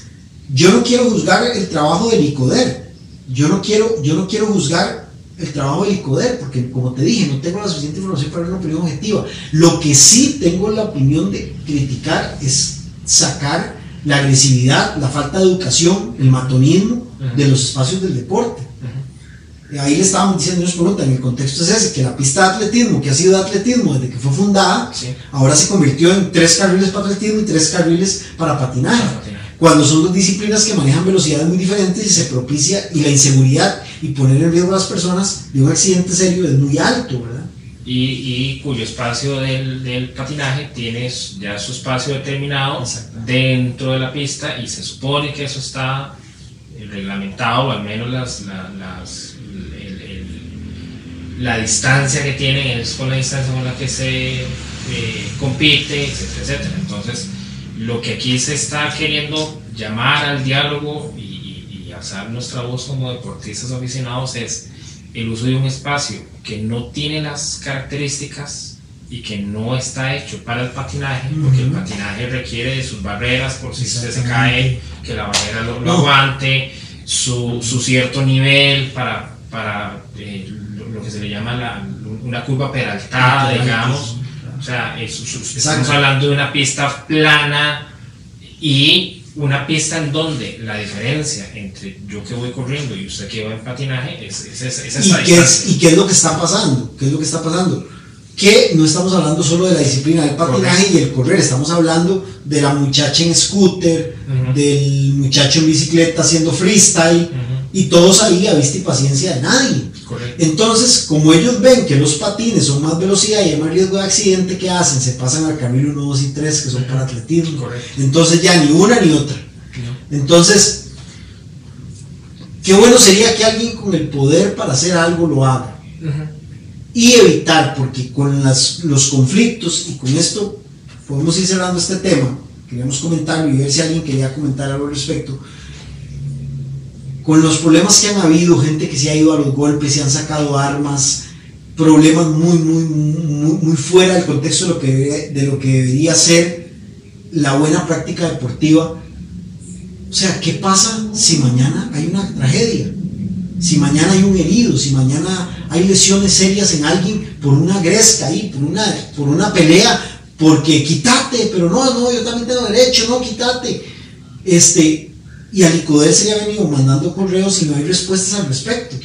S2: yo no quiero juzgar el trabajo del ICODER, yo no quiero, yo no quiero juzgar el trabajo del ICODER, porque como te dije, no tengo la suficiente información para una opinión objetiva. Lo que sí tengo la opinión de criticar es sacar la agresividad, la falta de educación, el matonismo de los espacios del deporte. Ahí le estábamos diciendo, nos preguntan, el contexto es ese, que la pista de atletismo, que ha sido de atletismo desde que fue fundada,
S3: Sí.
S2: ahora se convirtió en tres carriles para atletismo y tres carriles para patinaje
S3: Para patinaje.
S2: cuando son dos disciplinas que manejan velocidades muy diferentes y se propicia y la inseguridad y poner en riesgo a las personas de un accidente serio es muy alto, ¿verdad?
S3: Y, y cuyo espacio del, del patinaje tiene ya su espacio determinado dentro de la pista y se supone que eso está reglamentado, o al menos las, la distancia que tienen es con la distancia con la que se eh, compite, etcétera, etcétera. Entonces, lo que aquí se está queriendo llamar al diálogo y, y- y alzar nuestra voz como deportistas aficionados es el uso de un espacio que no tiene las características y que no está hecho para el patinaje, porque el patinaje requiere de sus barreras por si usted se cae, que la barrera lo, aguante, su, su cierto nivel para, para eh, lo, lo que se le llama la- una curva peraltada,
S2: Peraltada,
S3: digamos, O sea, es- es- estamos hablando de una pista plana y una pista en donde la diferencia entre yo que voy corriendo y usted que va en patinaje es, es, es- es
S2: ¿Y
S3: esa
S2: qué, es. ¿Y qué es lo que está pasando? ¿Qué es lo que está pasando? Que no estamos hablando solo de la disciplina del patinaje y el correr, estamos hablando de la muchacha en scooter,
S3: Ujú.
S2: del muchacho en bicicleta haciendo freestyle,
S3: Ujú.
S2: Y todos ahí a vista y paciencia de nadie.
S3: Correcto.
S2: Entonces, como ellos ven que los patines son más velocidad y hay más riesgo de accidente, ¿qué hacen? Se pasan al carril 1, 2 y 3, que son para atletismo.
S3: Correcto.
S2: Entonces ya ni una ni otra.
S3: No.
S2: Entonces, qué bueno sería que alguien con el poder para hacer algo lo haga. Y evitar, porque con las- los conflictos, y con esto podemos ir cerrando este tema, queríamos comentarlo y ver si alguien quería comentar algo al respecto. Con los problemas que han habido, gente que se ha ido a los golpes, se han sacado armas, problemas muy, muy, muy, muy fuera del contexto de lo, que, debería- de lo que debería ser la buena práctica deportiva. O sea, ¿qué pasa si mañana hay una tragedia? Si mañana hay un herido, si mañana hay lesiones serias en alguien por una gresca ahí, por una, por una pelea, porque quítate, pero no, no, yo también tengo derecho, no, quítate. Este, y al ICODER se le ha venido mandando correos y no hay respuestas al respecto.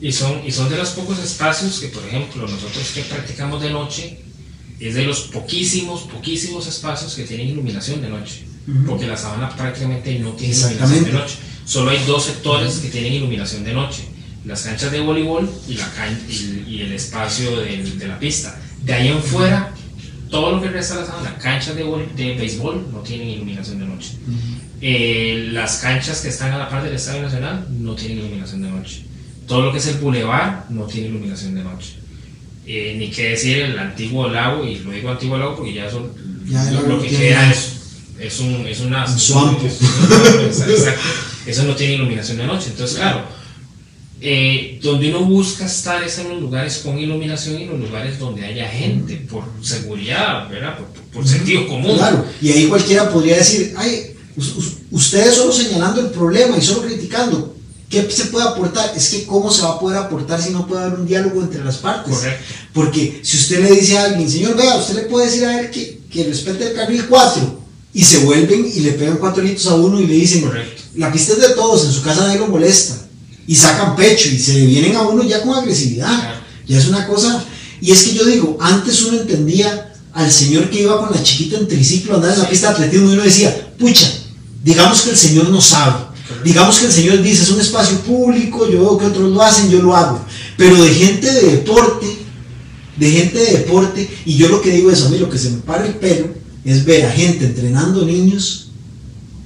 S3: Y son, y son de los pocos espacios que, por ejemplo, nosotros que practicamos de noche, es de los poquísimos, poquísimos espacios que tienen iluminación de noche.
S2: Ujú.
S3: Porque la sabana prácticamente no tiene iluminación de noche. Solo hay dos sectores que tienen iluminación de noche. Las canchas de voleibol y, la can- y, y el espacio del- de, la pista. De ahí en fuera, todo lo que resta de la sabana, canchas de, de béisbol no tienen iluminación de noche. Eh, las canchas que están a la par del Estadio Nacional no tienen iluminación de noche. Todo lo que es el bulevar no tiene iluminación de noche. Eh, ni qué decir el antiguo lago, y lo digo antiguo lago porque ya eso,
S2: Ya
S3: lo, lo que queda es, es, un, es una...
S2: Un swamp.
S3: es- es- exacto. Eso no tiene iluminación de noche. Entonces, claro, eh, donde uno busca estar es en los lugares con iluminación y los lugares donde haya gente, por seguridad, ¿verdad? Por, por- por sentido común.
S2: Claro, y ahí cualquiera podría decir, ay, ustedes solo señalando el problema y solo criticando. ¿Qué se puede aportar? Es que cómo se va a poder aportar si no puede haber un diálogo entre las partes.
S3: Correcto.
S2: Porque si usted le dice a alguien, señor, vea, usted le puede decir a él que, que respete el carril 4 y se vuelven y le pegan cuatro litros a uno y le dicen,
S3: Correcto.
S2: la pista es de todos, en su casa nadie lo molesta. Y sacan pecho y se le vienen a uno ya con agresividad.
S3: Claro.
S2: Ya es una cosa. Y es que yo digo, antes uno entendía al señor que iba con la chiquita en triciclo a andar en la pista de atletismo y uno decía, pucha, digamos que el señor no sabe. Digamos que el señor dice, es un espacio público, yo veo que otros lo hacen, yo lo hago. Pero de gente de deporte, de gente de deporte, y yo lo que digo es, a mí lo que se me para el pelo es ver a gente entrenando niños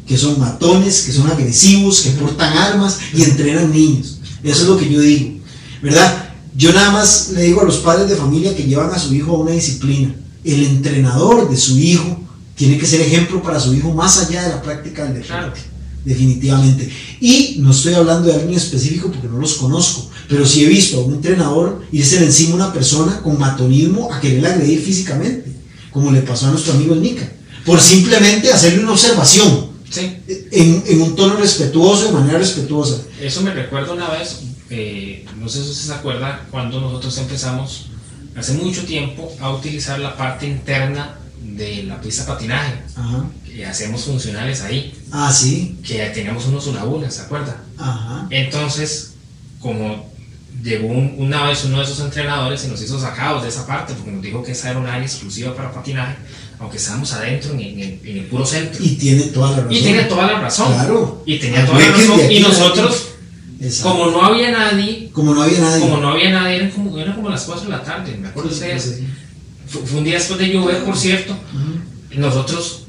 S2: que son matones, que son agresivos, que portan armas y entrenan niños. Eso es lo que yo digo, ¿verdad? Yo nada más le digo a los padres de familia que llevan a su hijo a una disciplina. El entrenador de su hijo tiene que ser ejemplo para su hijo más allá de la práctica del deporte. Definitivamente. Y no estoy hablando de alguien específico porque no los conozco, pero sí he visto a un entrenador irse de encima a una persona con matonismo a querer agredir físicamente, como le pasó a nuestro amigo Nica, por simplemente hacerle una observación
S3: Sí.
S2: en, en un tono respetuoso, de manera respetuosa.
S3: Eso me recuerda una vez, eh, no sé si se acuerda, cuando nosotros empezamos hace mucho tiempo a utilizar la parte interna de la pista de patinaje
S2: Ajá.
S3: y hacemos funcionales ahí,
S2: Ah, sí.
S3: que teníamos unos hulahulas, ¿se acuerda?
S2: Ajá.
S3: Entonces, como llegó un- una vez uno de esos entrenadores y nos hizo sacados de esa parte porque nos dijo que esa era un área exclusiva para patinaje, aunque estábamos adentro en, el- en el puro centro.
S2: Y tiene toda la razón.
S3: Y tiene toda la razón.
S2: Claro.
S3: Y tenía toda la razón. Y nosotros,
S2: Exacto.
S3: como no había nadie,
S2: Como no había nadie.
S3: como no había nadie, eran como, eran como las 4 de la tarde, me acuerdo
S2: Sí,
S3: ustedes.
S2: sí.
S3: Fue, un día después de llover, por cierto.
S2: Ujú.
S3: Nosotros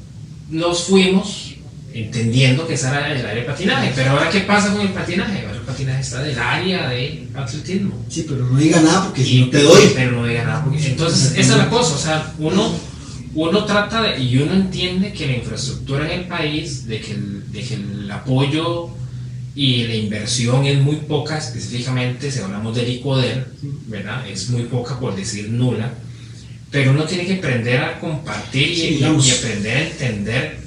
S3: nos fuimos entendiendo que esa era el área de patinaje. Pero ahora, ¿qué pasa con el patinaje? Ahora el patinaje está del área de atletismo.
S2: Sí, pero no diga nada porque si
S3: Y-
S2: no te doy.
S3: Pero no diga nada. porque- entonces, esa es la cosa. O sea, uno, uno trata de, y uno entiende que la infraestructura en el país, de que el, de que el apoyo y la inversión es muy poca, específicamente si hablamos del ICODER, ¿verdad? Es muy poca, por decir nula. Pero uno tiene que aprender a compartir y,
S2: Sí,
S3: y- aprender a entender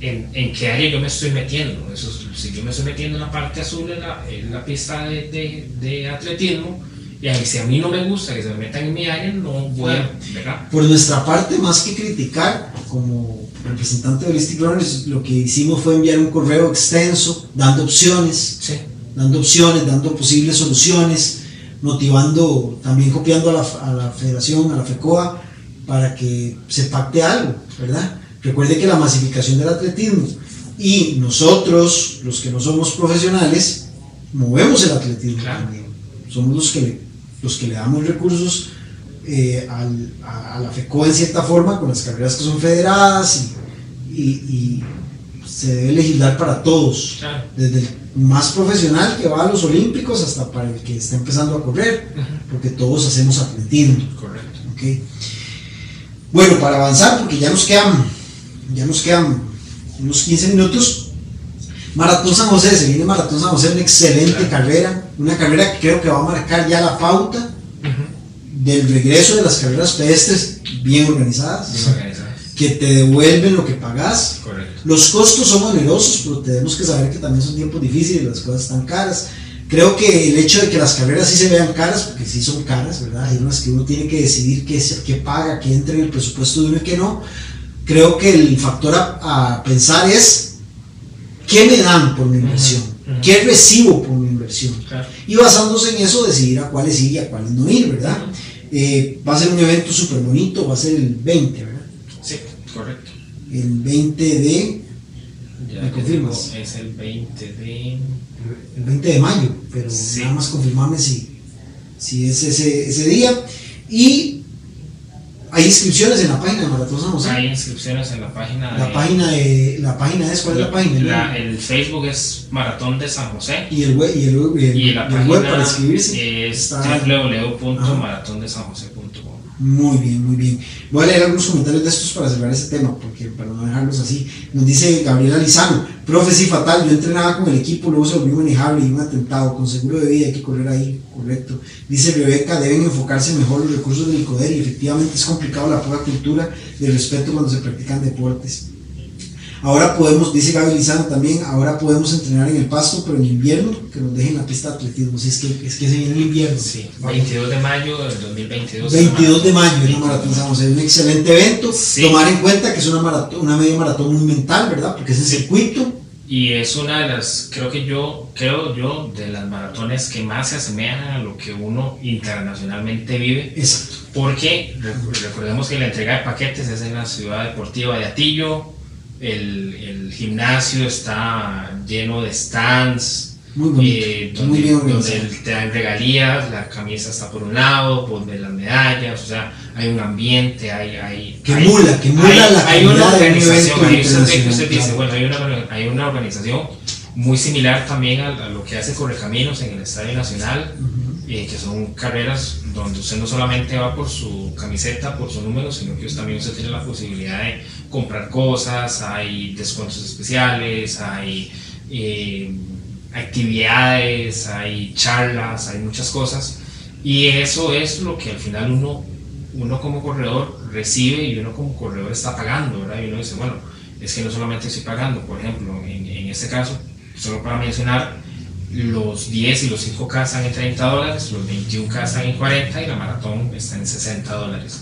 S3: en, en qué área yo me estoy metiendo. Eso, es- si yo me estoy metiendo en la parte azul, en la, en la pista de, de- de atletismo, Y a mí, si a mí no me gusta que se me metan en mi área, no voy a, ¿verdad?
S2: Por nuestra parte, más que criticar, como representante de Holistic Runners, lo que hicimos fue enviar un correo extenso, dando opciones,
S3: Sí,
S2: dando opciones, dando posibles soluciones, motivando, también copiando a la, a la federación, a la FECOA, para que se pacte algo, ¿verdad? Recuerde que la masificación del atletismo y nosotros, los que no somos profesionales, movemos el atletismo
S3: Claro.
S2: también. Somos los que le, los que le damos recursos eh, al- a, a la FECOA en cierta forma, con las carreras que son federadas y, y- y se debe legislar para todos
S3: claro.
S2: desde el más profesional que va a los olímpicos hasta para el que está empezando a correr, porque todos hacemos atletismo.
S3: Correcto.
S2: ¿ok? Bueno, para avanzar, porque ya nos quedan, ya nos quedan unos 15 minutos. Maratón San José, se viene Maratón San José, una excelente
S3: Claro.
S2: carrera, una carrera que creo que va a marcar ya la pauta. Del regreso de las carreras pedestres bien organizadas,
S3: Bien organizadas.
S2: que te devuelven lo que pagas,
S3: Correcto.
S2: los costos son onerosos, pero tenemos que saber que también son tiempos difíciles, las cosas están caras. Creo que el hecho de que las carreras sí se vean caras, porque sí son caras, ¿verdad? Hay unas que uno tiene que decidir qué, qué paga, qué entra en el presupuesto de uno y qué no. Creo que el factor a, a pensar es qué me dan por mi inversión,
S3: ujú.
S2: qué recibo por mi inversión.
S3: Claro.
S2: Y basándose en eso, decidir a cuáles ir y a cuáles no ir, ¿verdad? Eh, va a ser un evento súper bonito, va a ser el 20, ¿verdad?
S3: Sí, correcto.
S2: El 20 de
S3: Ya
S2: ¿Me confirmas?
S3: Es el 20 de.
S2: el 20 de mayo, pero
S3: Sí.
S2: nada más confirmarme si, si es ese, ese día. Y hay inscripciones en la página de Maratón San José.
S3: Hay inscripciones en la página
S2: La
S3: de-
S2: página de la página es cuál es la página
S3: La- el Facebook es Maratón de San José.
S2: y el web y el, web- y el-
S3: Y la
S2: y el web para inscribirse
S3: es www.maratondesanjose.com.
S2: Muy bien, muy bien. Voy a leer algunos comentarios de estos para cerrar ese tema, porque para no dejarlos así. Nos dice Gabriela Lizano, profe, sí, fatal, yo entrenaba con el equipo, luego se volvió manejable y un atentado, con seguro de vida hay que correr ahí, correcto. Dice Rebeca, deben enfocarse mejor los recursos del ICODER y efectivamente es complicado la poca cultura de respeto cuando se practican deportes. Ahora podemos, dice Gaby Lizano también, ahora podemos entrenar en el pasto, pero en invierno, que nos dejen la pista de atletismo. Si es que, es que se viene el invierno.
S3: Sí, 22 de mayo del 2022.
S2: 22 de mayo es
S3: 22
S2: maratón San José, un excelente evento.
S3: Sí.
S2: Tomar en cuenta que es una maratón, una media maratón muy mental, ¿verdad? Porque es en
S3: Sí.
S2: circuito.
S3: Y es una de las, creo que yo, creo yo, de las maratones que más se asemejan a lo que uno internacionalmente vive.
S2: Exacto.
S3: Porque recordemos que la entrega de paquetes es en la ciudad deportiva de Atillo. El, el gimnasio está lleno de stands.
S2: Muy bonito.
S3: eh,
S2: muy
S3: donde,
S2: bien
S3: donde te dan regalías, la camisa está por un lado, por de las medallas, o sea, hay un ambiente, hay... hay
S2: Que
S3: hay-
S2: emula, que emula
S3: hay-
S2: la
S3: hay una organización, usted, usted dice,
S2: claro.
S3: bueno, hay una, hay una organización muy similar también a, a lo que hace Correcaminos en el Estadio Nacional. Eh, que son carreras donde usted no solamente va por su camiseta, por su número, sino que usted también usted tiene la posibilidad de comprar cosas, hay descuentos especiales, hay eh, actividades, hay charlas, hay muchas cosas. Y eso es lo que al final uno, uno como corredor recibe y uno como corredor está pagando, ¿verdad? Y uno dice, bueno, es que no solamente estoy pagando, por ejemplo, en, en este caso, solo para mencionar, los 10 y los 5K están en 30 dólares, los 21K están en 40 y la maratón está en 60 dólares.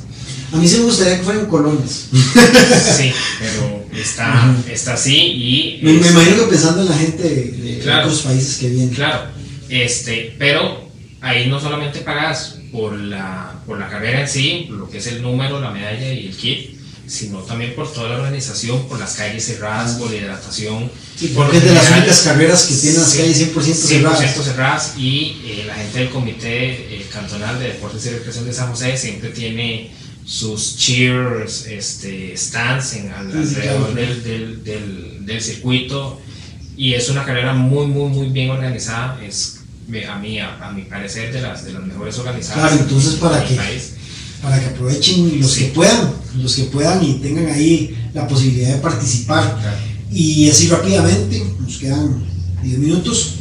S2: A mí sí me gustaría que fueran colones.
S3: Sí, pero está, está así y...
S2: Me, me
S3: es-
S2: imagino que pensando en la gente de,
S3: Claro.
S2: otros países que vienen.
S3: Claro, este, pero ahí no solamente pagas por la, por la carrera en sí, lo que es el número, la medalla y el kit, sino también por toda la organización, por las calles cerradas, por la hidratación. Por
S2: porque es de las únicas carreras que tienen las calles 100% cerradas.
S3: 100% cerradas y eh, la gente del Comité eh, Cantonal de Deportes y Recreación de San José siempre tiene sus cheers, este, stands en, al-
S2: Sí, sí,
S3: alrededor
S2: claro.
S3: del, del, del, del circuito y es una carrera muy, muy, muy bien organizada. Es, a, mí, a, a mi parecer, de las, de las mejores organizadas.
S2: Claro, entonces,
S3: en
S2: ¿para
S3: el
S2: qué?
S3: país.
S2: Para que aprovechen los que puedan, los que puedan y tengan ahí la posibilidad de participar. Y así rápidamente, nos quedan 10 minutos.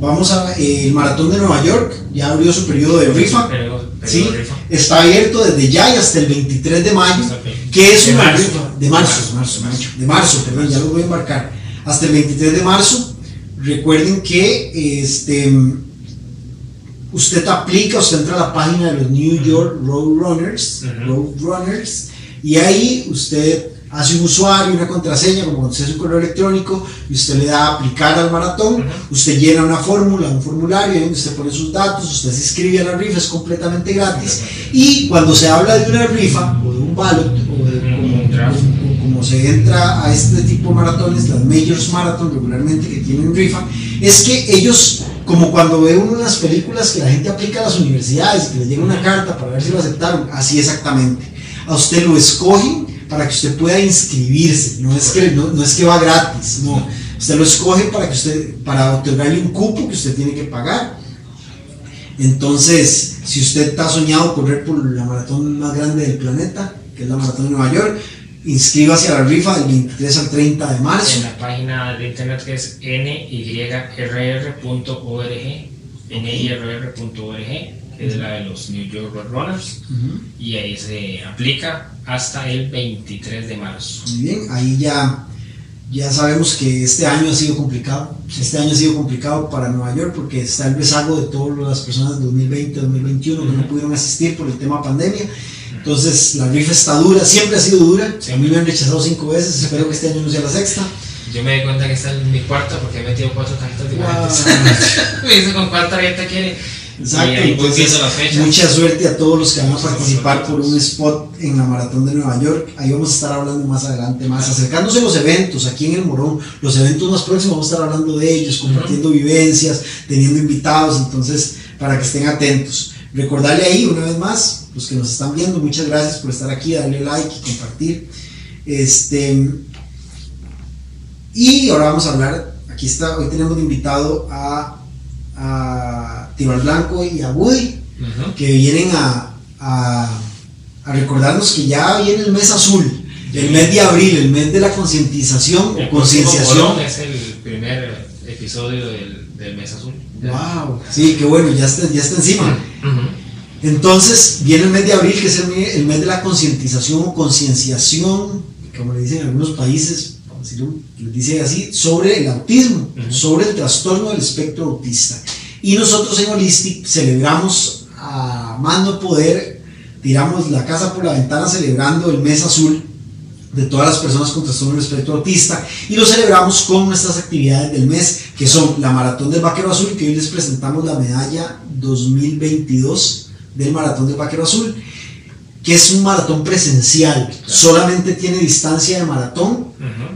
S2: Vamos a eh, el maratón de Nueva York, ya abrió su periodo de rifa. Sí, está abierto desde ya y hasta el 23 de mayo, que es
S3: de
S2: una
S3: marzo.
S2: rifa de marzo,
S3: De
S2: marzo,
S3: marzo.
S2: marzo, de marzo, perdón, ya lo voy a embarcar. Hasta el 23 de marzo, recuerden que este usted aplica, usted entra a la página de los New York Roadrunners, Roadrunners y ahí usted hace un usuario, una contraseña, como cuando usted hace un correo electrónico, y usted le da a aplicar al maratón, usted llena una fórmula, un formulario, donde usted pone sus datos, usted se inscribe a la rifa, es completamente gratis, y cuando se habla de una rifa, o de un ballot, o de como, como, se entra a este tipo de maratones, las Majors Marathon regularmente que tienen rifa, es que ellos como cuando ve uno en las películas que la gente aplica a las universidades, que le llega una carta para ver si lo aceptaron, así exactamente. A usted lo escogen para que usted pueda inscribirse, no es que, no, es que va gratis, no, usted lo escoge para que usted, para otorgarle un cupo que usted tiene que pagar. Entonces, si usted está soñado correr por la maratón más grande del planeta, que es la maratón de Nueva York, inscríbase a la rifa del 23 al 30 de marzo.
S3: En la página de internet que es nyrr.org, nyrr.org es la de los New York Runners, y ahí se aplica hasta el 23 de marzo.
S2: Muy bien, ahí ya, ya sabemos que este año ha sido complicado. Este año ha sido complicado para Nueva York porque está el rezago de todas las personas de 2020, 2021 que no pudieron asistir por el tema pandemia. Entonces, la rifa está dura, siempre ha sido dura. A mí me han rechazado cinco veces, espero que este año no sea la sexta.
S3: Yo me di cuenta que está en mi cuarta porque he metido cuatro tarjetas diferentes. me dice con cuál tarjeta quiere
S2: Exacto, entonces mucha suerte a todos los que van a participar por un spot en la Maratón de Nueva York. Ahí vamos a estar hablando más adelante, más acercándose a los eventos aquí en el Morón. Los eventos más próximos vamos a estar hablando de ellos, compartiendo vivencias, teniendo invitados, entonces para que estén atentos. Recordarle ahí una vez más, los que nos están viendo, muchas gracias por estar aquí, darle like y compartir. Este, y ahora vamos a hablar, aquí está, hoy tenemos invitado a a Tibar Blanco y a Woody, que vienen a, a, recordarnos que ya viene el mes azul, el mes de abril, el mes de la concientización o concienciación.
S3: Es el primer episodio del, del mes azul.
S2: Wow, sí, qué bueno, ya está, ya está encima. Entonces viene el mes de abril, que es el mes, de la concientización o concienciación, como le dicen en algunos países, les dice así, sobre el autismo, sobre el trastorno del espectro autista. Y nosotros en Holistic celebramos a mano poder, tiramos la casa por la ventana celebrando el mes azul de todas las personas con trastorno del espectro autista y lo celebramos con nuestras actividades del mes que son la maratón del vaquero azul que hoy les presentamos la medalla 2022 del maratón del vaquero azul que es un maratón presencial solamente tiene distancia de maratón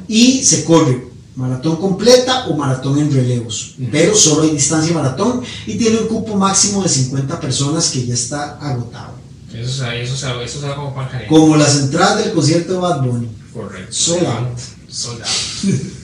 S2: y se corre maratón completa o maratón en relevos, pero solo hay distancia maratón y tiene un cupo máximo de 50 personas que ya está agotado.
S3: Eso, eso, eso, eso como
S2: Como las entradas del concierto de Bad Bunny.
S3: Correcto.
S2: Sold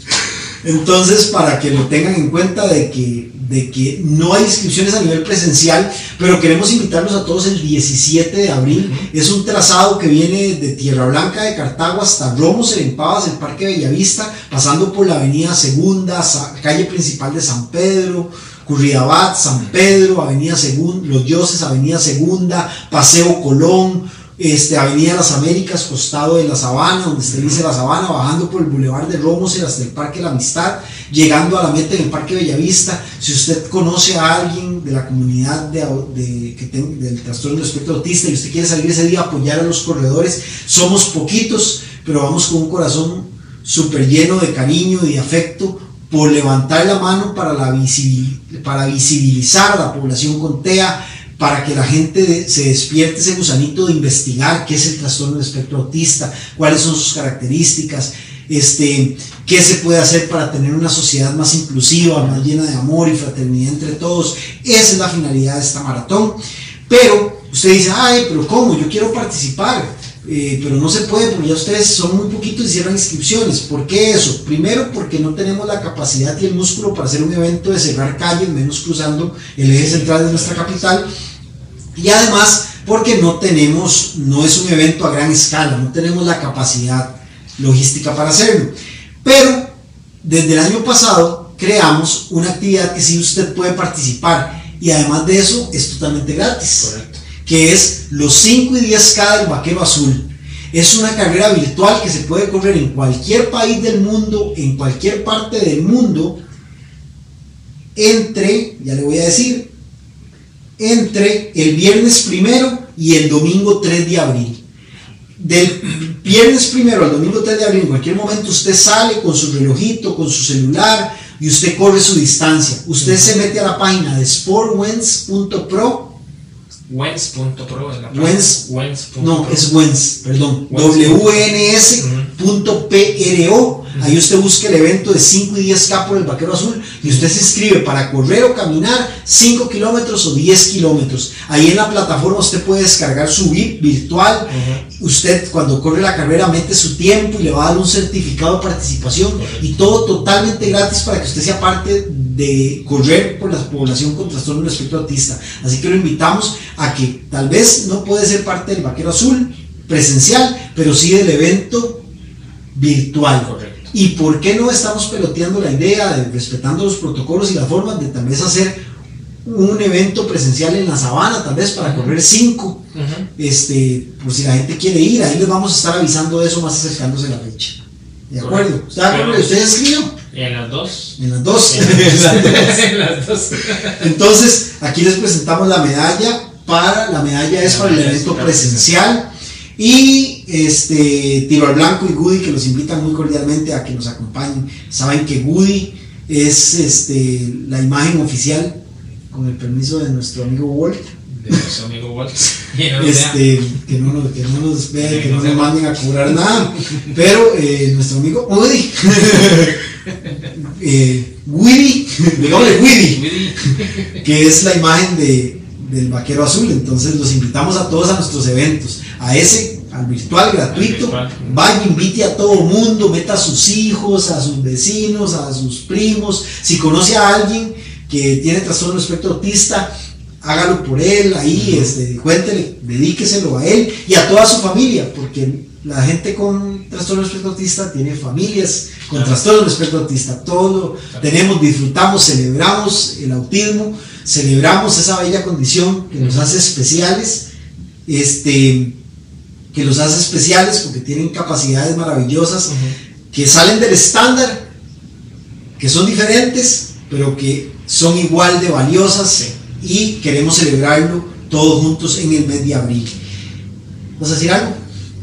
S2: Entonces, para que lo tengan en cuenta de que, de que no hay inscripciones a nivel presencial, pero queremos invitarlos a todos el 17 de abril. Es un trazado que viene de Tierra Blanca de Cartago hasta Romos, el Empavas, el Parque Bellavista, pasando por la Avenida Segunda, calle principal de San Pedro, Curriabat, San Pedro, Avenida Segunda, Los Dioses, Avenida Segunda, Paseo Colón, este, Avenida Las Américas, costado de la Sabana, donde se dice la Sabana, bajando por el Boulevard de Romos hasta el Parque La Amistad, llegando a la meta en el Parque Bellavista. Si usted conoce a alguien de la comunidad de, que del trastorno del espectro autista y usted quiere salir ese día a apoyar a los corredores, somos poquitos, pero vamos con un corazón súper lleno de cariño y de afecto por levantar la mano para, la para visibilizar a la población con TEA para que la gente se despierte ese gusanito de investigar qué es el trastorno del espectro autista, cuáles son sus características, este, qué se puede hacer para tener una sociedad más inclusiva, más llena de amor y fraternidad entre todos. Esa es la finalidad de esta maratón. Pero usted dice, ay, pero ¿cómo? Yo quiero participar. Eh, pero no se puede porque ya ustedes son muy poquitos y cierran inscripciones. ¿Por qué eso? Primero porque no tenemos la capacidad y el músculo para hacer un evento de cerrar calles, menos cruzando el eje central de nuestra capital. Y además porque no tenemos, no es un evento a gran escala, no tenemos la capacidad logística para hacerlo. Pero desde el año pasado creamos una actividad que sí usted puede participar y además de eso es totalmente gratis, que es los 5 y 10K del Vaquero Azul. Es una carrera virtual que se puede correr en cualquier país del mundo, en cualquier parte del mundo, entre, ya le voy a decir, entre el viernes primero y el domingo 3 de abril. Del viernes primero al domingo 3 de abril, en cualquier momento usted sale con su relojito, con su celular y usted corre su distancia. Usted se mete a la página de sportwens.pro.
S3: Wens.pro es la
S2: Wens,
S3: Wens.
S2: no, es Wens, perdón. WNS.pro. Ahí usted busca el evento de 5 y 10K por el Vaquero Azul y usted se inscribe para correr o caminar 5 kilómetros o 10 kilómetros. Ahí en la plataforma usted puede descargar su VIP virtual. Usted cuando corre la carrera mete su tiempo y le va a dar un certificado de participación y todo totalmente gratis para que usted sea parte de correr por la población con trastorno del espectro autista. Así que lo invitamos a que tal vez no puede ser parte del Vaquero Azul presencial, pero sí del evento virtual.
S3: Correcto.
S2: ¿Y por qué no estamos peloteando la idea de respetando los protocolos y las formas de tal vez hacer un evento presencial en la sabana, tal vez para correr cinco? Este, por si la gente quiere ir, ahí les vamos a estar avisando de eso más acercándose la fecha. ¿De acuerdo? ¿Está de acuerdo?
S3: Pero-
S2: ¿Ustedes escribió?
S3: En las dos.
S2: En las dos.
S3: En
S2: las dos.
S3: en las dos.
S2: Entonces, aquí les presentamos la medalla para, la medalla es
S3: La
S2: para el evento presencial. Y este, Tiro al Blanco y Goody que los invitan muy cordialmente a que nos acompañen. Saben que Goody es este, la imagen oficial, con el permiso de nuestro amigo Walt,
S3: De nuestro amigo Walt.
S2: Este, que, no, nos- que no nos vean, que no nos manden a cobrar nada. Pero eh, nuestro amigo Woody, eh, Woody, digámosle Woody, que es la imagen de, del vaquero azul. Entonces los invitamos a todos a nuestros eventos, a ese, al virtual gratuito.
S3: virtual.
S2: Vaya, invite a todo mundo, meta a sus hijos, a sus vecinos, a sus primos. Si conoce a alguien que tiene trastorno del espectro autista, hágalo por él, ahí, este, cuéntele, dedíqueselo a él y a toda su familia, porque la gente con trastorno del espectro autista tiene familias con
S3: Claro.
S2: trastorno del espectro autista. Todo
S3: Claro.
S2: tenemos, disfrutamos, celebramos el autismo, celebramos esa bella condición que nos hace especiales, este, que los hace especiales porque tienen capacidades maravillosas que salen del estándar, que son diferentes, pero que son igual de valiosas y queremos celebrarlo todos juntos en el mes de abril. ¿Vas a decir algo?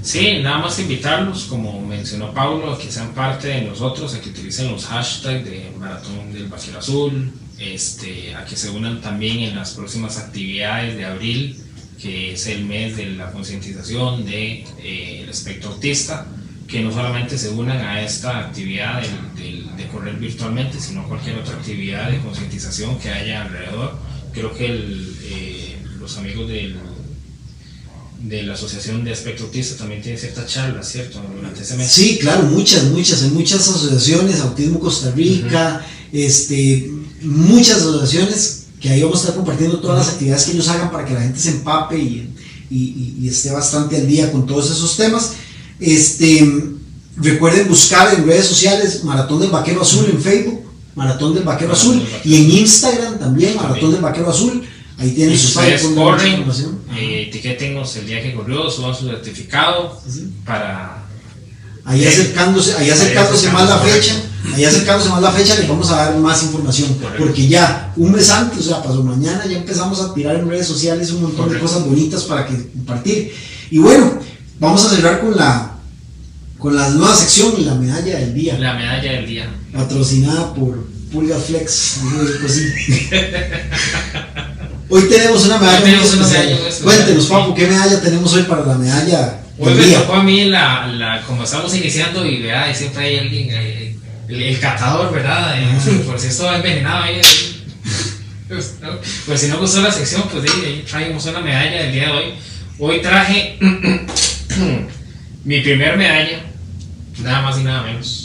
S3: Sí, nada más invitarlos, como mencionó Pablo, a que sean parte de nosotros, a que utilicen los hashtags de Maratón del Vaquero Azul, este, a que se unan también en las próximas actividades de abril, que es el mes de la concientización del de, eh, espectro autista, que no solamente se unan a esta actividad del- de correr virtualmente, sino cualquier otra actividad de concientización que haya alrededor. Creo que el, eh, los amigos del de la Asociación de Espectro Autista también tiene ciertas charlas, ¿cierto? Durante ese mes.
S2: Sí, claro, muchas, muchas, hay muchas asociaciones, Autismo Costa Rica, este, muchas asociaciones que ahí vamos a estar compartiendo todas las actividades que ellos hagan para que la gente se empape y, y- y- y esté bastante al día con todos esos temas. Este, recuerden buscar en redes sociales Maratón del Vaquero Azul en Facebook, Maratón del Vaquero
S3: Maratón
S2: Azul,
S3: del Vaquero
S2: y en Instagram también, Maratón
S3: También.
S2: del Vaquero Azul. Ahí tienen sus mucha
S3: corren, eh, etiquétenos el día que corrió, suban su certificado para...
S2: Ahí acercándose, ahí acercándose más la fecha, ahí acercándose más la fecha les vamos a dar más información,
S3: Correcto.
S2: porque ya un mes antes, o sea, pasó mañana, ya empezamos a tirar en redes sociales un montón de cosas bonitas para que compartir. Y bueno, vamos a cerrar con la con la nueva sección, la medalla del día,
S3: La medalla del día.
S2: patrocinada por Pulga Flex. digo yo, pues sí. Hoy tenemos una medalla
S3: Hoy tenemos una medalla
S2: Cuéntenos. Papu, ¿qué medalla tenemos hoy para la medalla
S3: Hoy
S2: del
S3: me
S2: día?
S3: tocó a mí la, la, como estamos iniciando y vea, siempre hay alguien, eh, el, el catador, ¿verdad? Eh, por si esto va envenenado ahí. Pues. Pues si no gustó la sección, pues ahí, ahí traemos una medalla del día de hoy. Hoy traje mi primer medalla, nada más y nada menos.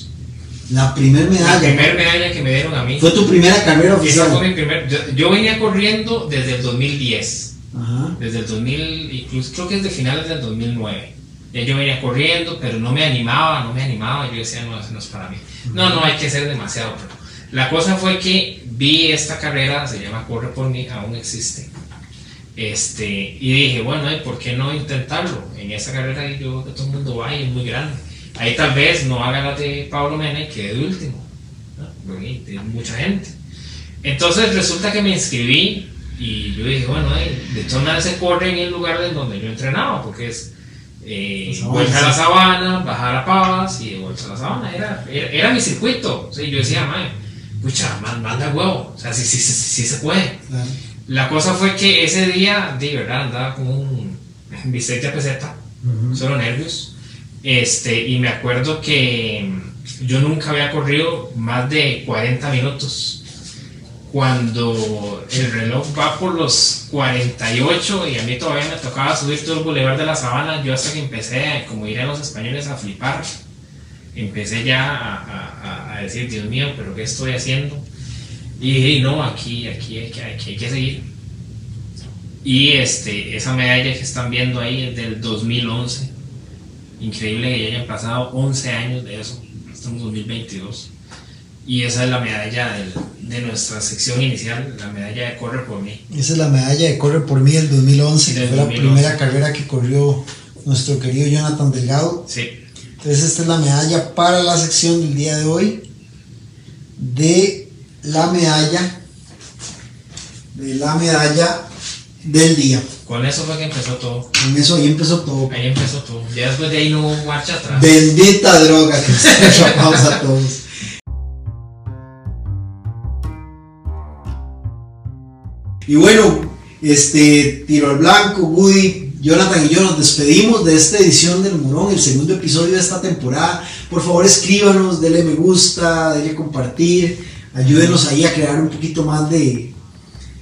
S2: La primer
S3: La
S2: medalla.
S3: primer medalla que me dieron a mí.
S2: Fue tu primera carrera
S3: Esa
S2: oficial.
S3: fue mi primer. Yo, yo venía corriendo desde el 2010.
S2: Ajá.
S3: Desde el 2000, incluso creo que desde finales del 2009. Ya yo venía corriendo, pero no me animaba, no me animaba. Yo decía, no, eso no es para mí. No, no, hay que ser demasiado. Pero la cosa fue que vi esta carrera, se llama Corre por mí, aún existe. Este, y dije, bueno, ¿y por qué no intentarlo? En esa carrera yo creo que todo el mundo va y es muy grande. Ahí tal vez no haga la de Pablo Mena y quede de último. ¿no? Porque hay mucha gente. Entonces resulta que me inscribí Y yo dije, bueno, de todas maneras se corre en el lugar en donde yo entrenaba, porque es eh, vuelta a la sabana, bajar a Pavas y de vuelta a la sabana. Era, era, mi circuito. yo decía, mae, pucha, manda huevo. O sea, sí, sí, sí, se puede. La cosa fue que ese día, de verdad, andaba como un bicicleta peseta, solo nervios. Este, y me acuerdo que yo nunca había corrido más de 40 minutos. Cuando el reloj va por los 48 y a mí todavía me tocaba subir todo el bulevar de la sabana, yo hasta que empecé, como dirían los españoles, a flipar, empecé ya a, decir, Dios mío, pero ¿qué estoy haciendo? Y dije, no, aquí, aquí, aquí, aquí hay que seguir. Y este, esa medalla que están viendo ahí es del 2011. Increíble que ya hayan pasado 11 años de eso estamos en 2022. Y esa es la medalla de nuestra sección inicial, la medalla de Corre por mí.
S2: Esa es la medalla de Corre por mí del 2011, que fue la primera carrera que corrió nuestro querido Jonathan Delgado.
S3: Sí.
S2: Entonces esta es la medalla para la sección del día de hoy de la medalla de la medalla del día.
S3: Con eso fue que empezó todo.
S2: Con eso ahí empezó todo.
S3: Ahí empezó todo. Ya después de ahí no hubo marcha atrás.
S2: Bendita droga que atrapamos a todos. Y bueno, este tiro al blanco, Woody, Jonathan y yo nos despedimos de esta edición del Murón, el segundo episodio de esta temporada. Por favor, escríbanos, denle me gusta, denle compartir, ayúdenos ahí a crear un poquito más de,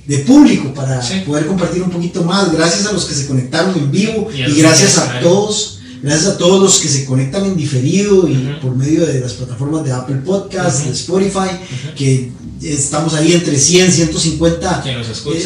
S2: de público para poder compartir un poquito más. Gracias a los que se conectaron en vivo y, gracias a todos, gracias a todos los que se conectan en diferido y por medio de las plataformas de Apple Podcast, de Spotify, que estamos ahí entre 100, 150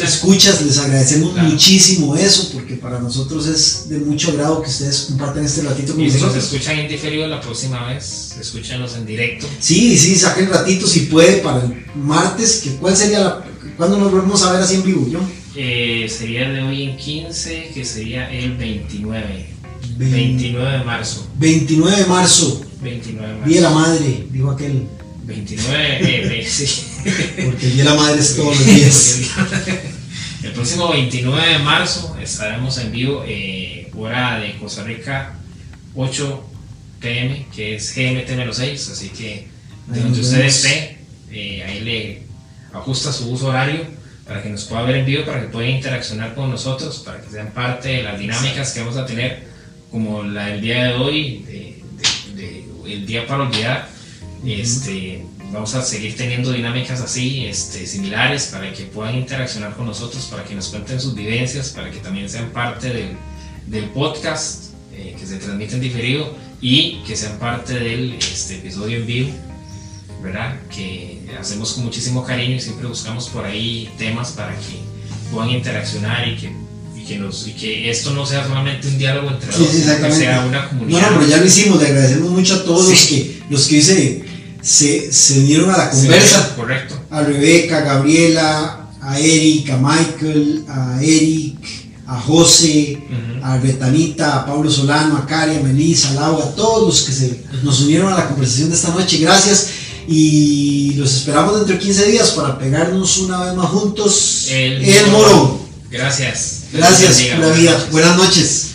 S2: escuchas. Les agradecemos muchísimo eso porque para nosotros es de mucho agrado que ustedes compartan este ratito
S3: con y nosotros. si nos escuchan en diferido la próxima vez, escúchanos en directo.
S2: Sí, sí, saquen ratito si puede para el martes, que cuál sería la ¿Cuándo nos volvemos a ver así en vivo, yo?
S3: Eh, sería de hoy en 15, que sería el 29. 29 de marzo.
S2: 29 de marzo.
S3: 29 de
S2: marzo. Día de la madre, dijo aquel.
S3: 29, eh, sí.
S2: Porque el día de la madre es todos los días.
S3: el próximo 29 de marzo estaremos en vivo, eh, hora de Costa Rica, 8 pm, que es GMT-6, así que de donde usted esté, eh, ahí le ajusta su uso horario para que nos pueda ver en vivo, para que pueda interaccionar con nosotros, para que sean parte de las dinámicas que vamos a tener, como la del día de hoy, el día para olvidar. Este, vamos a seguir teniendo dinámicas así, este, similares, para que puedan interaccionar con nosotros, para que nos cuenten sus vivencias, para que también sean parte del, del podcast eh, que se transmite en diferido y que sean parte del este, episodio en vivo ¿verdad? Que hacemos con muchísimo cariño y siempre buscamos por ahí temas para que puedan interaccionar y que, y que, nos, y que esto no sea solamente un diálogo entre dos, que sea una comunidad.
S2: Bueno, pero ya lo hicimos, le agradecemos mucho a todos los que, los que se, se, se unieron a la conversa.
S3: correcto.
S2: A Rebeca, a Gabriela, a Eric, a Michael, a Eric, a José, a Betanita, a Pablo Solano, a Cari, a Melissa, a Laura, a todos los que se, nos unieron a la conversación de esta noche. Gracias y los esperamos dentro de 15 días para pegarnos una vez más juntos
S3: el,
S2: morón.
S3: Gracias.
S2: Gracias, la vida. Buenas noches.